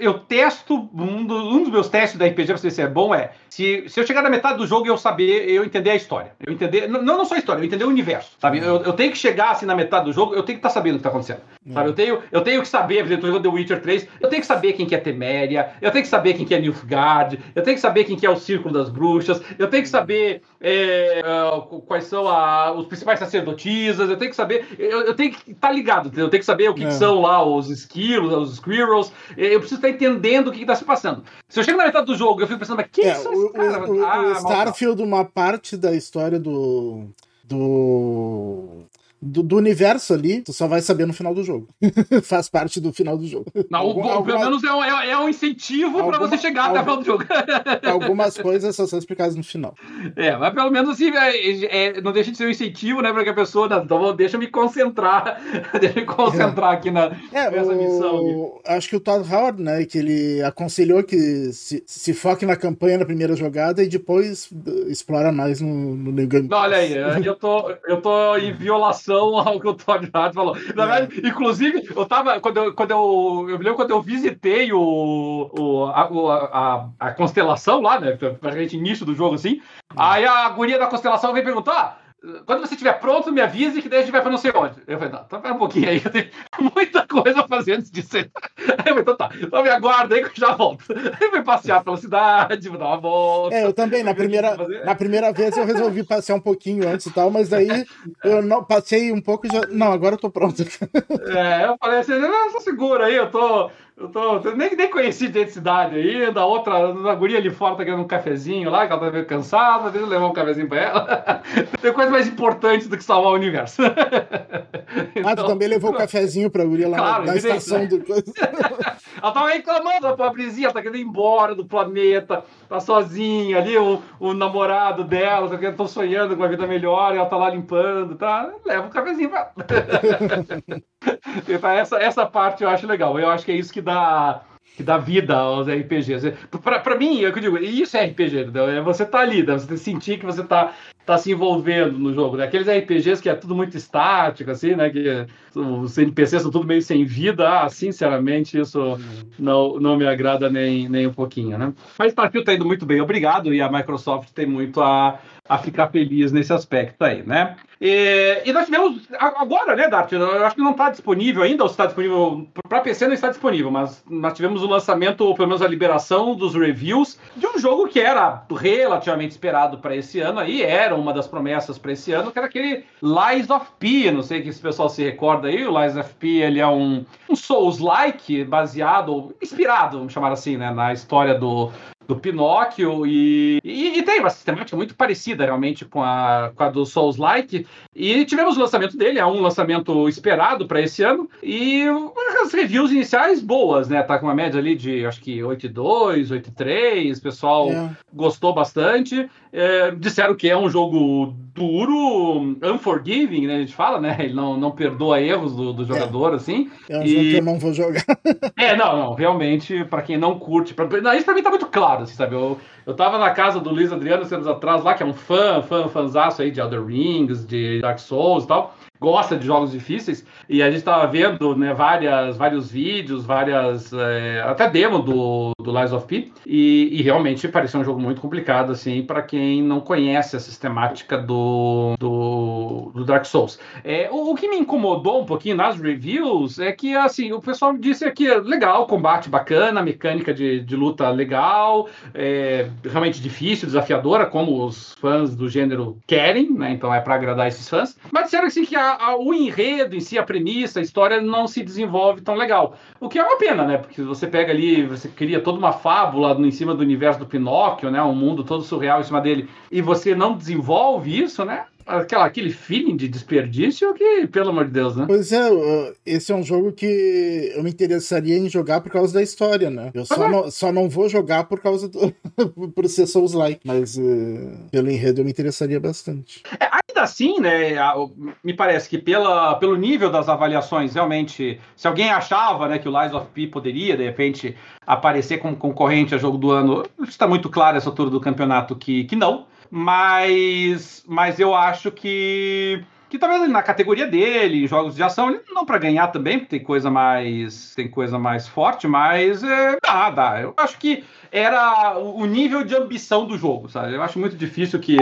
eu testo, um, do- um dos meus testes da RPG, pra saber se é bom, é se, se eu chegar na metade do jogo e eu saber, eu entender a história. Eu entender, não, não só a história, eu entender o universo, sabe? Eu, eu tenho que chegar assim na metade do jogo, eu tenho que estar sabendo o que tá acontecendo. Sabe? Eu, tenho, eu tenho que saber, por exemplo, eu The Witcher 3, eu tenho que saber quem que é Teméria, eu tenho que saber quem que é Nilfgaard, eu tenho que saber quem que é o Círculo das Bruxas, eu tenho que saber é, ah, quais são a- os principais sacerdotisas, eu tenho que saber, eu, eu tenho que estar ligado, entendeu? eu tenho que saber o que, que É. são lá os esquilos, os squirrels, eu preciso estar entendendo o que está se passando. Se eu chego na metade do jogo, eu fico pensando, mas quem É, são o, o- Ah, o Starfield, uma parte da história do. do. Do, do universo ali, tu só vai saber no final do jogo. Faz parte do final do jogo. Não, Algum- pelo alguma- menos é um, é- é um incentivo para Alguma- você chegar até o final do jogo. Algumas coisas só são explicadas no final. É, mas pelo menos assim, é, é, não deixa de ser um incentivo, né, para que a pessoa, não, então deixa eu me concentrar, deixa eu me concentrar aqui na, É, nessa missão. aqui. o, acho que o Todd Howard, né, que ele aconselhou que se, se foque na campanha na primeira jogada e depois eh, explora mais no, no New Game. Não, olha aí, eu tô, eu tô em violação ao que o Todd Howard falou. Na verdade, inclusive, eu tava. Quando eu, quando eu, eu me lembro quando eu visitei o, o, a, a, a constelação lá, né? Praticamente início do jogo, assim. Aí a guria da constelação veio perguntar. "Ah, Quando você estiver pronto, me avise que daí a gente vai pra não sei onde. Eu falei, não, então um pouquinho aí, eu tenho muita coisa a fazer antes disso. Aí eu falei, então tá, então me aguarda aí que eu já volto. Aí eu fui passear pela cidade, vou dar uma volta. É, eu também, na primeira, na primeira vez eu resolvi passear um pouquinho antes e tal, mas daí eu não passei um pouco e já. Não, agora eu tô pronto. É, eu falei assim, não, só segura aí, eu tô. Eu tô. nem, nem conheci de cidade aí, da outra, da guria ali fora tá querendo um cafezinho lá, que ela tá meio cansada, deixa eu levar um cafezinho pra ela. Tem coisa mais importante do que salvar o universo. Ah, tu também levou o cafezinho pra guria lá Então- Claro, na, evidente, estação né? do. Ela tava reclamando, a pobrezinha, tá querendo ir embora do planeta, tá sozinha ali, o, o namorado dela, tá querendo, tô sonhando com uma vida melhor, e ela tá lá limpando, tá? Leva um cafezinho pra ela. então, essa, essa parte eu acho legal. Eu acho que é isso que dá, que dá vida aos RPGs. Pra, pra mim, é o que eu digo, isso é RPG, entendeu? É você tá ali, né? você sentir que você tá, tá se envolvendo no jogo. Né? Aqueles RPGs que é tudo muito estático, assim, né? Que os NPCs são tudo meio sem vida. Ah, sinceramente, isso não, não me agrada nem, nem um pouquinho, né? Mas Starfield tá indo muito bem, obrigado. E a Microsoft tem muito a, a ficar feliz nesse aspecto aí, né? E, e nós tivemos agora, né, Dart? Eu acho que não está disponível ainda, ou está disponível para PC não está disponível, mas nós tivemos o lançamento, ou pelo menos a liberação dos reviews de um jogo que era relativamente esperado para esse ano aí, era uma das promessas para esse ano, que era aquele Lies of P. Não sei se esse pessoal se recorda aí, o Lies of P ele é um, um Souls-like baseado, inspirado, vamos chamar assim, né, na história do, do Pinóquio e, e, e tem uma sistemática muito parecida realmente com a, com a do Souls-like. E tivemos o lançamento dele, é um lançamento esperado para esse ano. E as reviews iniciais boas, né? Tá com uma média ali de acho que 8,2, 8,3. O pessoal É. gostou bastante. É, disseram que é um jogo duro, unforgiving, né? A gente fala, né? Ele não, não perdoa erros do, do jogador, assim. É um E- jogo que eu não vou jogar. É, não, não, realmente, pra quem não curte, pra, isso pra mim tá muito claro, assim, sabe? Eu, eu tava na casa do Luiz Adriano anos atrás lá, que é um fã, fã, fãzaço aí de Elder Rings, de Dark Souls e tal, gosta de jogos difíceis, e a gente tava vendo, né, várias, vários vídeos, várias, é, até demo do, do Lies of P, e, e realmente parecia um jogo muito complicado, assim, pra quem não conhece a sistemática do, do, do Dark Souls. É, o, o que me incomodou um pouquinho nas reviews é que, assim, o pessoal disse que é legal, combate bacana, mecânica de, de luta legal, é realmente difícil, desafiadora, como os fãs do gênero querem, né? Então é para agradar esses fãs. Mas disseram assim que a, a, o enredo em si, a premissa, a história não se desenvolve tão legal. O que é uma pena, né? Porque você pega ali, você cria toda uma fábula em cima do universo do Pinóquio, né? Um mundo todo surreal em cima dele, e você não desenvolve isso, né? Aquela, aquele feeling de desperdício que, pelo amor de Deus, né? Pois é, esse é um jogo que eu me interessaria em jogar por causa da história, né? Eu só, não, só não vou jogar por causa do. por ser Souls-like, mas uh, pelo enredo eu me interessaria bastante. É, ainda assim, né, me parece que pela, pelo nível das avaliações, realmente, se alguém achava né, que o Lies of P poderia, de repente, aparecer como concorrente a jogo do ano, está muito claro essa altura do campeonato que, que não mas, mas eu acho que que talvez na categoria dele, jogos de ação, não para ganhar também, porque tem coisa mais tem coisa mais forte, mas é, dá, dá. Eu acho que era o nível de ambição do jogo, sabe? Eu acho muito difícil que,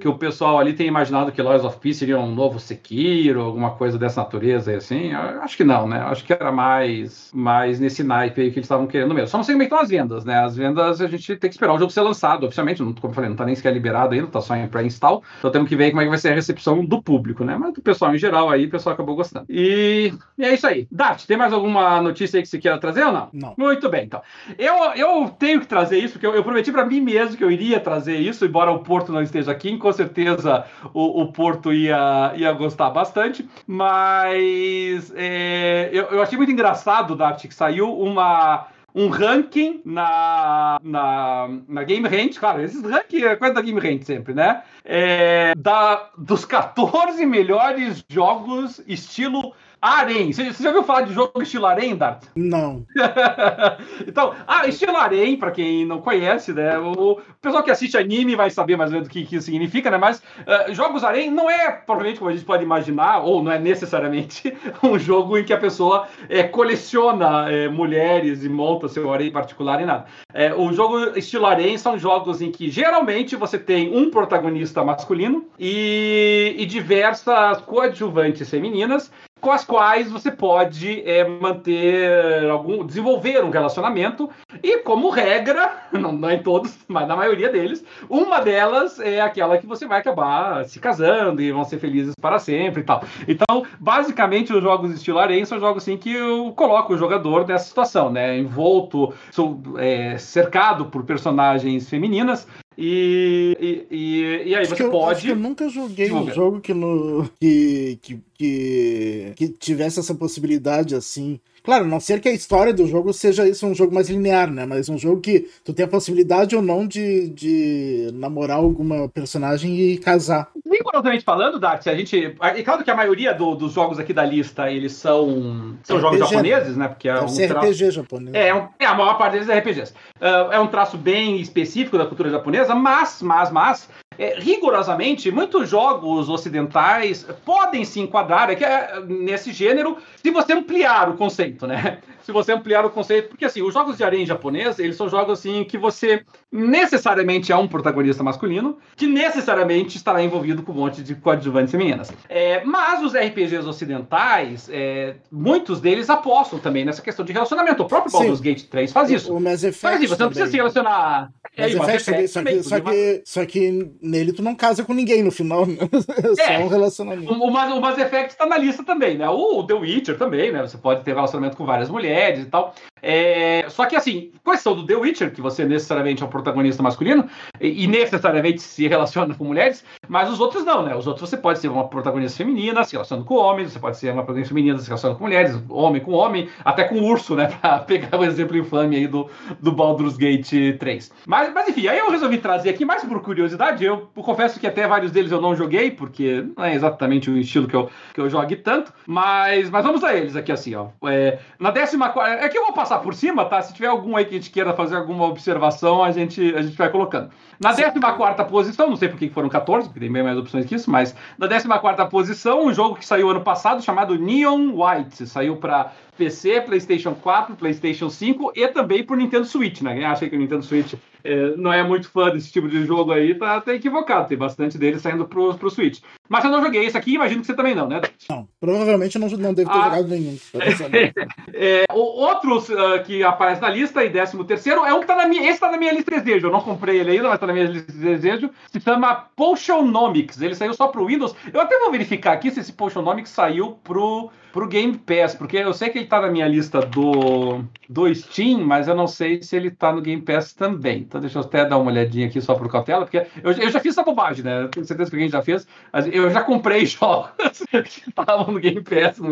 que o pessoal ali tenha imaginado que Lords of Peace seria um novo Sekiro, alguma coisa dessa natureza, assim. Eu acho que não, né? Eu acho que era mais, mais nesse naipe aí que eles estavam querendo mesmo. Só não sei como é estão as vendas, né? As vendas a gente tem que esperar o jogo ser lançado, oficialmente, não, como eu falei, não tá nem sequer liberado ainda, tá só em pré-install. Então temos que ver como é que vai ser a recepção do público, né? Mas do pessoal em geral aí, o pessoal acabou gostando. E, e é isso aí. Dart, tem mais alguma notícia aí que você queira trazer ou não? Não. Muito bem, então. Eu, eu tenho que trazer isso, porque eu, eu prometi para mim mesmo que eu iria trazer isso, embora o Porto não esteja aqui, com certeza o, o Porto ia, ia gostar bastante, mas é, eu, eu achei muito engraçado, Dart, que saiu uma um ranking na, na, na Game Range, claro, esses rankings é coisa da Game Range sempre, né? É, da, dos 14 melhores jogos estilo Arém. Você, você já ouviu falar de jogo estilo Arém, Dart? Não. então, ah, estilo Arém, para quem não conhece, né? O, o, pessoal que assiste anime vai saber mais ou menos o que, que isso significa, né? Mas uh, jogos Arém não é, provavelmente, como a gente pode imaginar, ou não é necessariamente um jogo em que a pessoa é, coleciona é, mulheres e monta seu Arém particular e nada. É, o jogo estilo Arém são jogos em que geralmente você tem um protagonista masculino e, e diversas coadjuvantes femininas com as quais você pode é, manter algum, desenvolver um relacionamento e como regra, não, não em todos, mas na maioria deles, uma delas é aquela que você vai acabar se casando e vão ser felizes para sempre e tal. Então, basicamente, os jogos estilo Arém são jogos assim que eu coloco o jogador nessa situação, né, envolto, sou, é, cercado por personagens femininas e, e, e, aí acho você pode. Eu, eu nunca joguei um jogo que, no, que, que, que, que tivesse essa possibilidade assim. Claro, não ser que a história do jogo seja isso, um jogo mais linear, né? Mas um jogo que tu tem a possibilidade ou não de, de namorar alguma personagem e casar. Rigorosamente falando, Dark, a gente. É claro que a maioria do, dos jogos aqui da lista, eles são, são jogos né? japoneses, né? Porque é um ser traço... RPG japonês. É, é, um, é, a maior parte deles é RPGs. Uh, é um traço bem específico da cultura japonesa, mas, mas, mas, é, rigorosamente, muitos jogos ocidentais podem se enquadrar é, é, nesse gênero se você ampliar o conceito, né? Se você ampliar o conceito, porque assim, os jogos de areia em japonês, eles são jogos assim que você necessariamente é um protagonista masculino, que necessariamente estará envolvido com um monte de coadjuvantes femininas. É, mas os RPGs ocidentais, é, muitos deles apostam também nessa questão de relacionamento. O próprio Baldur's Gate 3 faz isso. O Mass Effect Mas assim, você não precisa se relacionar. É, Mass Effect, Effect só, que, só, que, só que nele tu não casa com ninguém no final, né? É só é, um relacionamento. O, o, Mass Effect está na lista também, né? O The Witcher também, né? Você pode ter relacionamento com várias mulheres e tal. É, só que assim, questão do The Witcher, que você necessariamente é um protagonista masculino e, e, necessariamente se relaciona com mulheres, mas os outros não, né? Os outros você pode ser uma protagonista feminina se relacionando com homens, você pode ser uma protagonista feminina se relacionando com mulheres, homem com homem, até com urso, né? Pra pegar o exemplo infame aí do, do Baldur's Gate 3. Mas, mas enfim, aí eu resolvi trazer aqui mais por curiosidade. Eu, confesso que até vários deles eu não joguei, porque não é exatamente o estilo que eu, que eu jogue tanto, mas, mas vamos a eles aqui assim, ó. É, na décima quarta. É que eu vou passar por cima, tá? Se tiver algum aí que a gente queira fazer alguma observação, a gente, a gente vai colocando. Na 14 posição, não sei por que foram 14, porque tem bem mais opções que isso, mas na 14 posição, um jogo que saiu ano passado chamado Neon White. Saiu para PC, PlayStation 4, PlayStation 5 e também por Nintendo Switch, né? Quem acha que o Nintendo Switch é, não é muito fã desse tipo de jogo aí, tá, equivocado. Tem bastante dele saindo pro, pro Switch. Mas eu não joguei esse aqui, imagino que você também não, né? Não, provavelmente eu não, não devo ter ah, jogado nenhum. é, outros uh, que aparece na lista, e 13 terceiro, é um que tá na minha. Esse tá na minha lista de desejo. Eu não comprei ele ainda, mas tá na minha lista de desejo. Se chama Potionomics. Ele saiu só pro Windows. Eu até vou verificar aqui se esse Potionomics saiu pro pro Game Pass, porque eu sei que ele tá na minha lista do, do Steam, mas eu não sei se ele tá no Game Pass também. Então deixa eu até dar uma olhadinha aqui só por cautela, porque eu, eu já fiz essa bobagem, né? tenho certeza que alguém já fez. Eu já comprei jogos que estavam no Game Pass, no,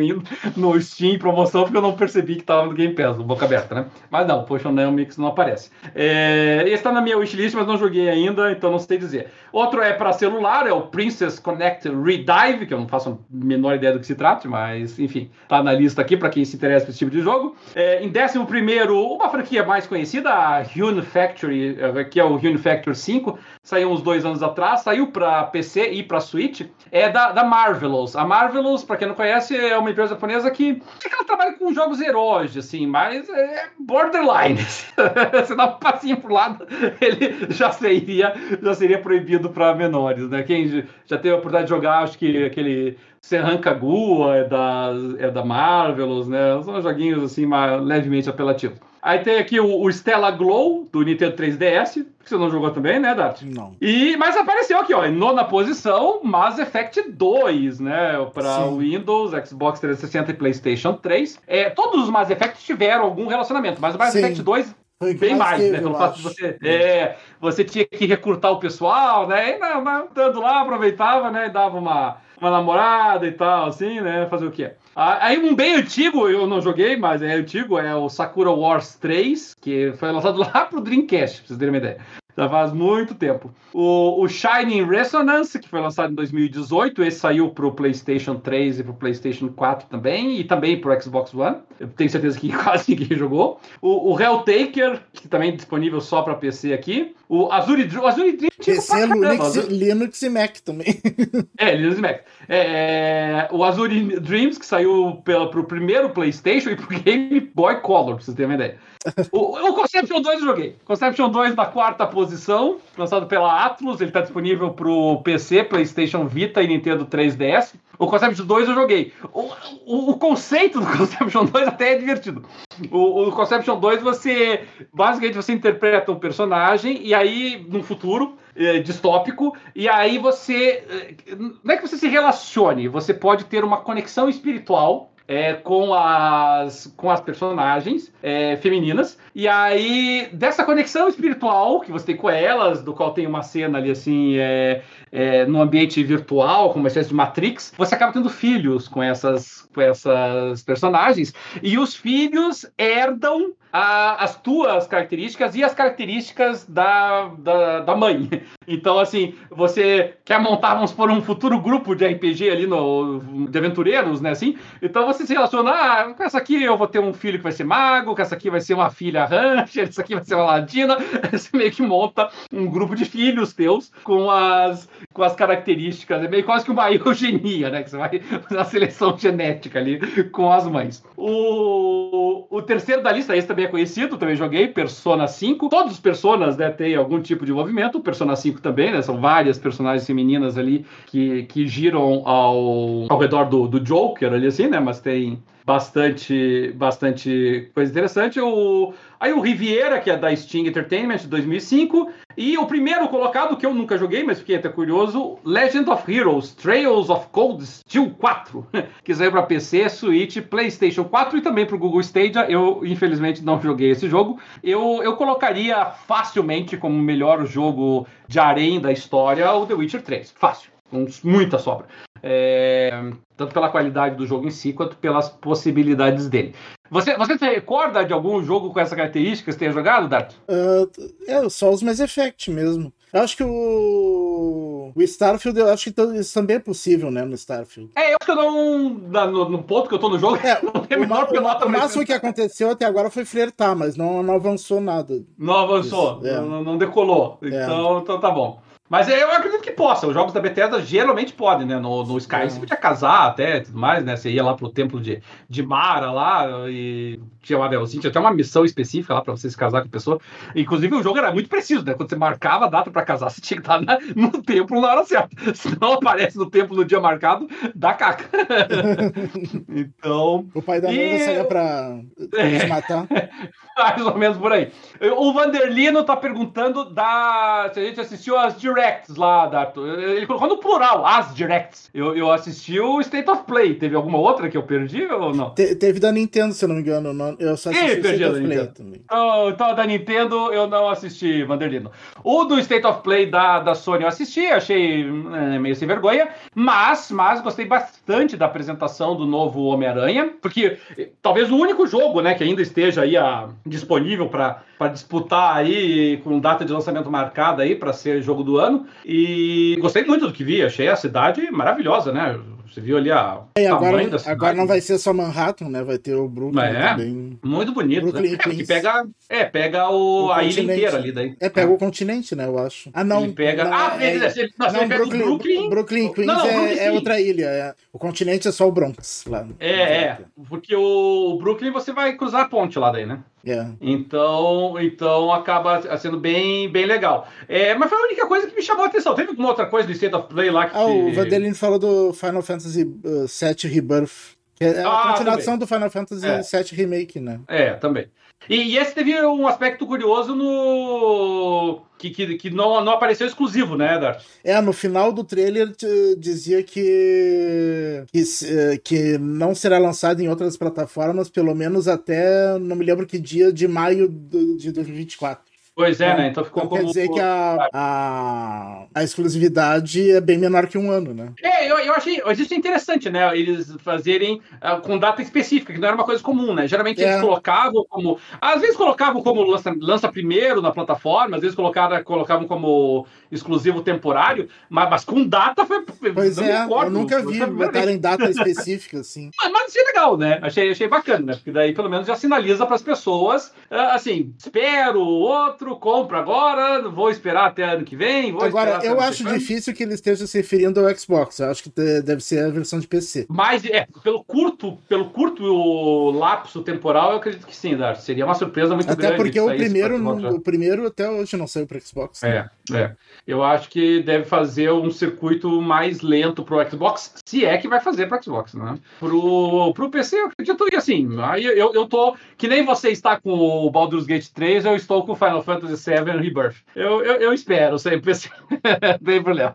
no Steam promoção, porque eu não percebi que estavam no Game Pass, boca aberta, né? Mas não, o Mix não aparece. É, esse tá na minha wishlist, mas não joguei ainda, então não sei dizer. Outro é para celular, é o Princess Connect Redive, que eu não faço a menor ideia do que se trata, mas enfim tá na lista aqui para quem se interessa por esse tipo de jogo. É, em 11, uma franquia mais conhecida, a Hune Factory, é, que é o Hune Factory 5, saiu uns dois anos atrás, saiu para PC e para Switch, é da, da Marvelous. A Marvelous, para quem não conhece, é uma empresa japonesa que, que ela trabalha com jogos heróis, assim, mas é borderline. Você dá um passinho pro lado, ele já seria, já seria proibido para menores, né? Quem já teve a oportunidade de jogar, acho que aquele Serran Kagua é da, é da Marvelous, né? São joguinhos assim mais, levemente apelativos. Aí tem aqui o, o, Stella Glow do Nintendo 3DS, que você não jogou também, né, Dart? Não. E, mas apareceu aqui, ó, em nona posição, Mass Effect 2, né? Para Windows, Xbox 360 e PlayStation 3. É, todos os Mass Effect tiveram algum relacionamento, mas o Mass Sim. Effect 2 foi bem mais, teve, né? Pelo fato de você, é, você tinha que recrutar o pessoal, né? E dando lá, aproveitava, né? E dava uma uma namorada e tal, assim, né? Fazer o quê? Aí um bem antigo, eu não joguei, mas é antigo, é o Sakura Wars 3, que foi lançado lá pro Dreamcast, pra vocês terem uma ideia. Já faz muito tempo. O, o Shining Resonance, que foi lançado em 2018, esse saiu para o PlayStation 3 e para o PlayStation 4 também, e também para o Xbox One. Eu tenho certeza que quase ninguém jogou. O, o Helltaker, que também é disponível só para PC aqui. O Azure, o Azure Dream PC, é Linux, Linux, e Mac também. é, Linux e Mac. É, é, o Azure Dreams, que saiu para o primeiro PlayStation e para o Game Boy Color, para vocês terem uma ideia. O, o Conception 2 eu joguei. Conception 2 na quarta posição, lançado pela Atlus. Ele está disponível para o PC, PlayStation Vita e Nintendo 3DS. O Conception 2 eu joguei. O, o, o, conceito do Conception 2 até é divertido. O, o Conception 2 você basicamente você interpreta um personagem e aí no futuro é, distópico e aí você é, não é que você se relacione, você pode ter uma conexão espiritual é, com, as, com as personagens é, femininas. E aí, dessa conexão espiritual que você tem com elas, do qual tem uma cena ali assim, é, é, no ambiente virtual, como uma espécie de Matrix, você acaba tendo filhos com essas, com essas personagens. E os filhos herdam a, as tuas características e as características da, da, da, mãe. Então, assim, você quer montar, vamos por um futuro grupo de RPG ali no, de aventureiros, né? Assim, então você se relaciona, ah, com essa aqui eu vou ter um filho que vai ser mago, com essa aqui vai ser uma filha rancher, essa aqui vai ser uma ladina. Você meio que monta um grupo de filhos teus com as, com as características, é meio quase que uma eugenia, né? Que você vai uma seleção genética ali com as mães. O, o terceiro da lista, esse também é conhecido, também joguei, Persona 5. Todos os Personas, né, têm algum tipo de movimento, o Persona 5 também, né, são várias personagens femininas ali que, que giram ao, ao redor do, do Joker ali, assim, né, mas tem bastante, bastante coisa interessante. O, aí o Riviera, que é da Sting Entertainment, de 2005. E o primeiro colocado, que eu nunca joguei, mas fiquei até curioso, Legend of Heroes, Trails of Cold Steel 4, que saiu para PC, Switch, PlayStation 4 e também para o Google Stadia. Eu, infelizmente, não joguei esse jogo. Eu, eu colocaria facilmente como melhor jogo de arém da história o The Witcher 3. Fácil, com muita sobra. É, tanto pela qualidade do jogo em si, quanto pelas possibilidades dele. Você, você se recorda de algum jogo com essa característica que você tenha jogado, Dart? Uh, é, só os Mass Effect mesmo. Eu acho que o. O Starfield, eu acho que isso também é possível, né? No Starfield. É, eu acho que eu não. No, no ponto que eu tô no jogo, é, não tem o, menor o, o máximo que aconteceu até agora foi flertar, mas não, não avançou nada. Não avançou, é. não, não, decolou. É. Então, então tá bom. Mas eu acredito que possa. Os jogos da Bethesda geralmente podem, né? No, no Skyrim é. você podia casar até tudo mais, né? Você ia lá pro templo de, de Mara lá e tinha uma Belzinha, tinha até uma missão específica lá pra você se casar com a pessoa. Inclusive o jogo era muito preciso, né? Quando você marcava a data pra casar, você tinha que estar na, no templo na hora certa. Se não aparece no templo no dia marcado, dá caca. então. O pai da noiva e... saía pra, pra é. matar. Mais ou menos por aí. O Vanderlino tá perguntando da, se a gente assistiu as directs lá, da, ele colocou no plural, as directs. Eu, eu assisti o State of Play. Teve alguma outra que eu perdi ou não? Te, teve da Nintendo, se eu não me engano. Eu só assisti o State of Play também. Então, então, da Nintendo eu não assisti, Vanderlino. O do State of Play da, da Sony eu assisti, achei é, meio sem vergonha, mas, mas gostei bastante da apresentação do novo Homem-Aranha, porque talvez o único jogo, né, que ainda esteja aí a, disponível para disputar aí com data de lançamento marcada aí para ser jogo do ano. E gostei muito do que vi, achei a cidade maravilhosa, né? Você viu ali a é, agora, agora não vai ser só Manhattan, né? Vai ter o Brooklyn é, também. Muito bonito. Né? Brooklyn, né? é, que pega, é, pega o, o a ilha inteira ali daí. É, pega é. o continente, né? Eu acho. Ah, não. Ele pega. Não, ah, é, ele, não, não, Brooklyn, Brooklyn. Brooklyn Queens não, é, é, outra ilha. É. O continente é só o Bronx lá. É, é. Porque o Brooklyn você vai cruzar a ponte lá daí, né? Yeah. Então, então acaba sendo bem, bem legal. É, mas foi a única coisa que me chamou a atenção. Teve alguma outra coisa do State of Play lá que. Ah, o Vandelin falou do Final Fantasy VII uh, Rebirth. Que é a ah, continuação também. do Final Fantasy é. VII Remake, né? É, também. E, e, esse teve um aspecto curioso no. que, que, que não, não apareceu exclusivo, né, Dart? É, no final do trailer dizia que, que. Eh, que não será lançado em outras plataformas, pelo menos até. não me lembro que dia de maio de 2024. Pois é, né? Então ficou então como... Quer dizer que a, a, a, exclusividade é bem menor que um ano, né? É, eu, eu achei, eu achei interessante, né? Eles fazerem uh, com data específica, que não era uma coisa comum, né? Geralmente é. eles colocavam como. Às vezes colocavam como lança, lança primeiro na plataforma, às vezes colocavam, colocavam como exclusivo temporário, mas, mas com data foi. Pois é, eu nunca vi botarem data específica, assim. Mas, mas achei legal, né? Achei, achei bacana, né? Porque daí pelo menos já sinaliza para as pessoas, uh, assim, espero outro outro, compro agora, vou esperar até ano que vem. agora, eu acho difícil que ele esteja se referindo ao Xbox. Eu acho que deve ser a versão de PC. Mas, é, pelo curto, pelo curto lapso temporal, eu acredito que sim, Dar. Seria uma surpresa muito até grande. Até porque o primeiro, não, o primeiro até hoje não saiu para Xbox. Né? É, é. Eu acho que deve fazer um circuito mais lento pro Xbox, se é que vai fazer para Xbox, né? Pro, pro PC, eu acredito que assim. Aí eu, eu tô, que nem você está com o Baldur's Gate 3, eu estou com o Final Fantasy VII Rebirth. Eu, eu, eu espero sempre, sem problema.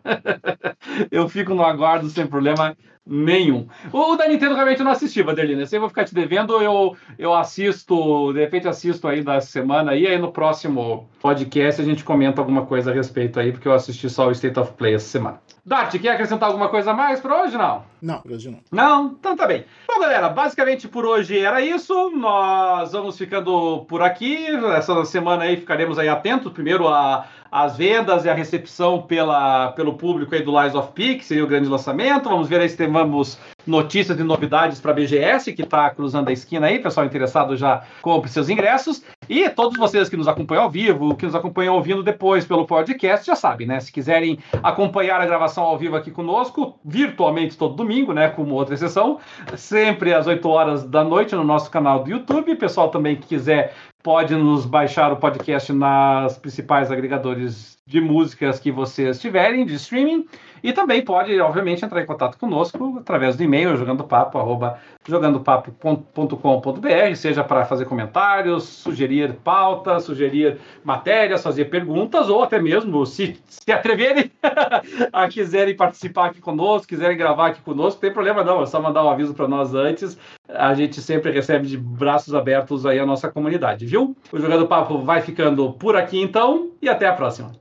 eu fico no aguardo sem problema nenhum. O da Nintendo realmente eu não assisti, Vanderlina. Esse eu vou ficar te devendo, eu, eu assisto, de repente assisto aí da semana e aí no próximo podcast a gente comenta alguma coisa a respeito aí, porque eu assisti só o State of Play essa semana. Dart, quer acrescentar alguma coisa a mais para hoje, não? Não, hoje não. Não? Então tá bem. Bom, galera, basicamente por hoje era isso. Nós vamos ficando por aqui. Essa semana aí ficaremos aí atentos, primeiro a as vendas e a recepção pela, pelo público aí do Lies of Peak, seria o grande lançamento. Vamos ver aí se temos notícias e novidades para a BGS, que está cruzando a esquina aí. Pessoal interessado já compre seus ingressos. E todos vocês que nos acompanham ao vivo, que nos acompanham ouvindo depois pelo podcast, já sabem, né? Se quiserem acompanhar a gravação ao vivo aqui conosco, virtualmente todo domingo, né? Como outra exceção, sempre às 8 horas da noite no nosso canal do YouTube. Pessoal também que quiser pode nos baixar o podcast nas principais agregadores de músicas que vocês tiverem de streaming e também pode, obviamente, entrar em contato conosco através do e-mail jogandopapo, arroba jogandopapo.com.br, seja para fazer comentários, sugerir pautas, sugerir matérias, fazer perguntas, ou até mesmo, se se atreverem a quiserem participar aqui conosco, quiserem gravar aqui conosco, não tem problema não, é só mandar um aviso para nós antes, a gente sempre recebe de braços abertos aí a nossa comunidade, viu? O Jogando Papo vai ficando por aqui então, e até a próxima.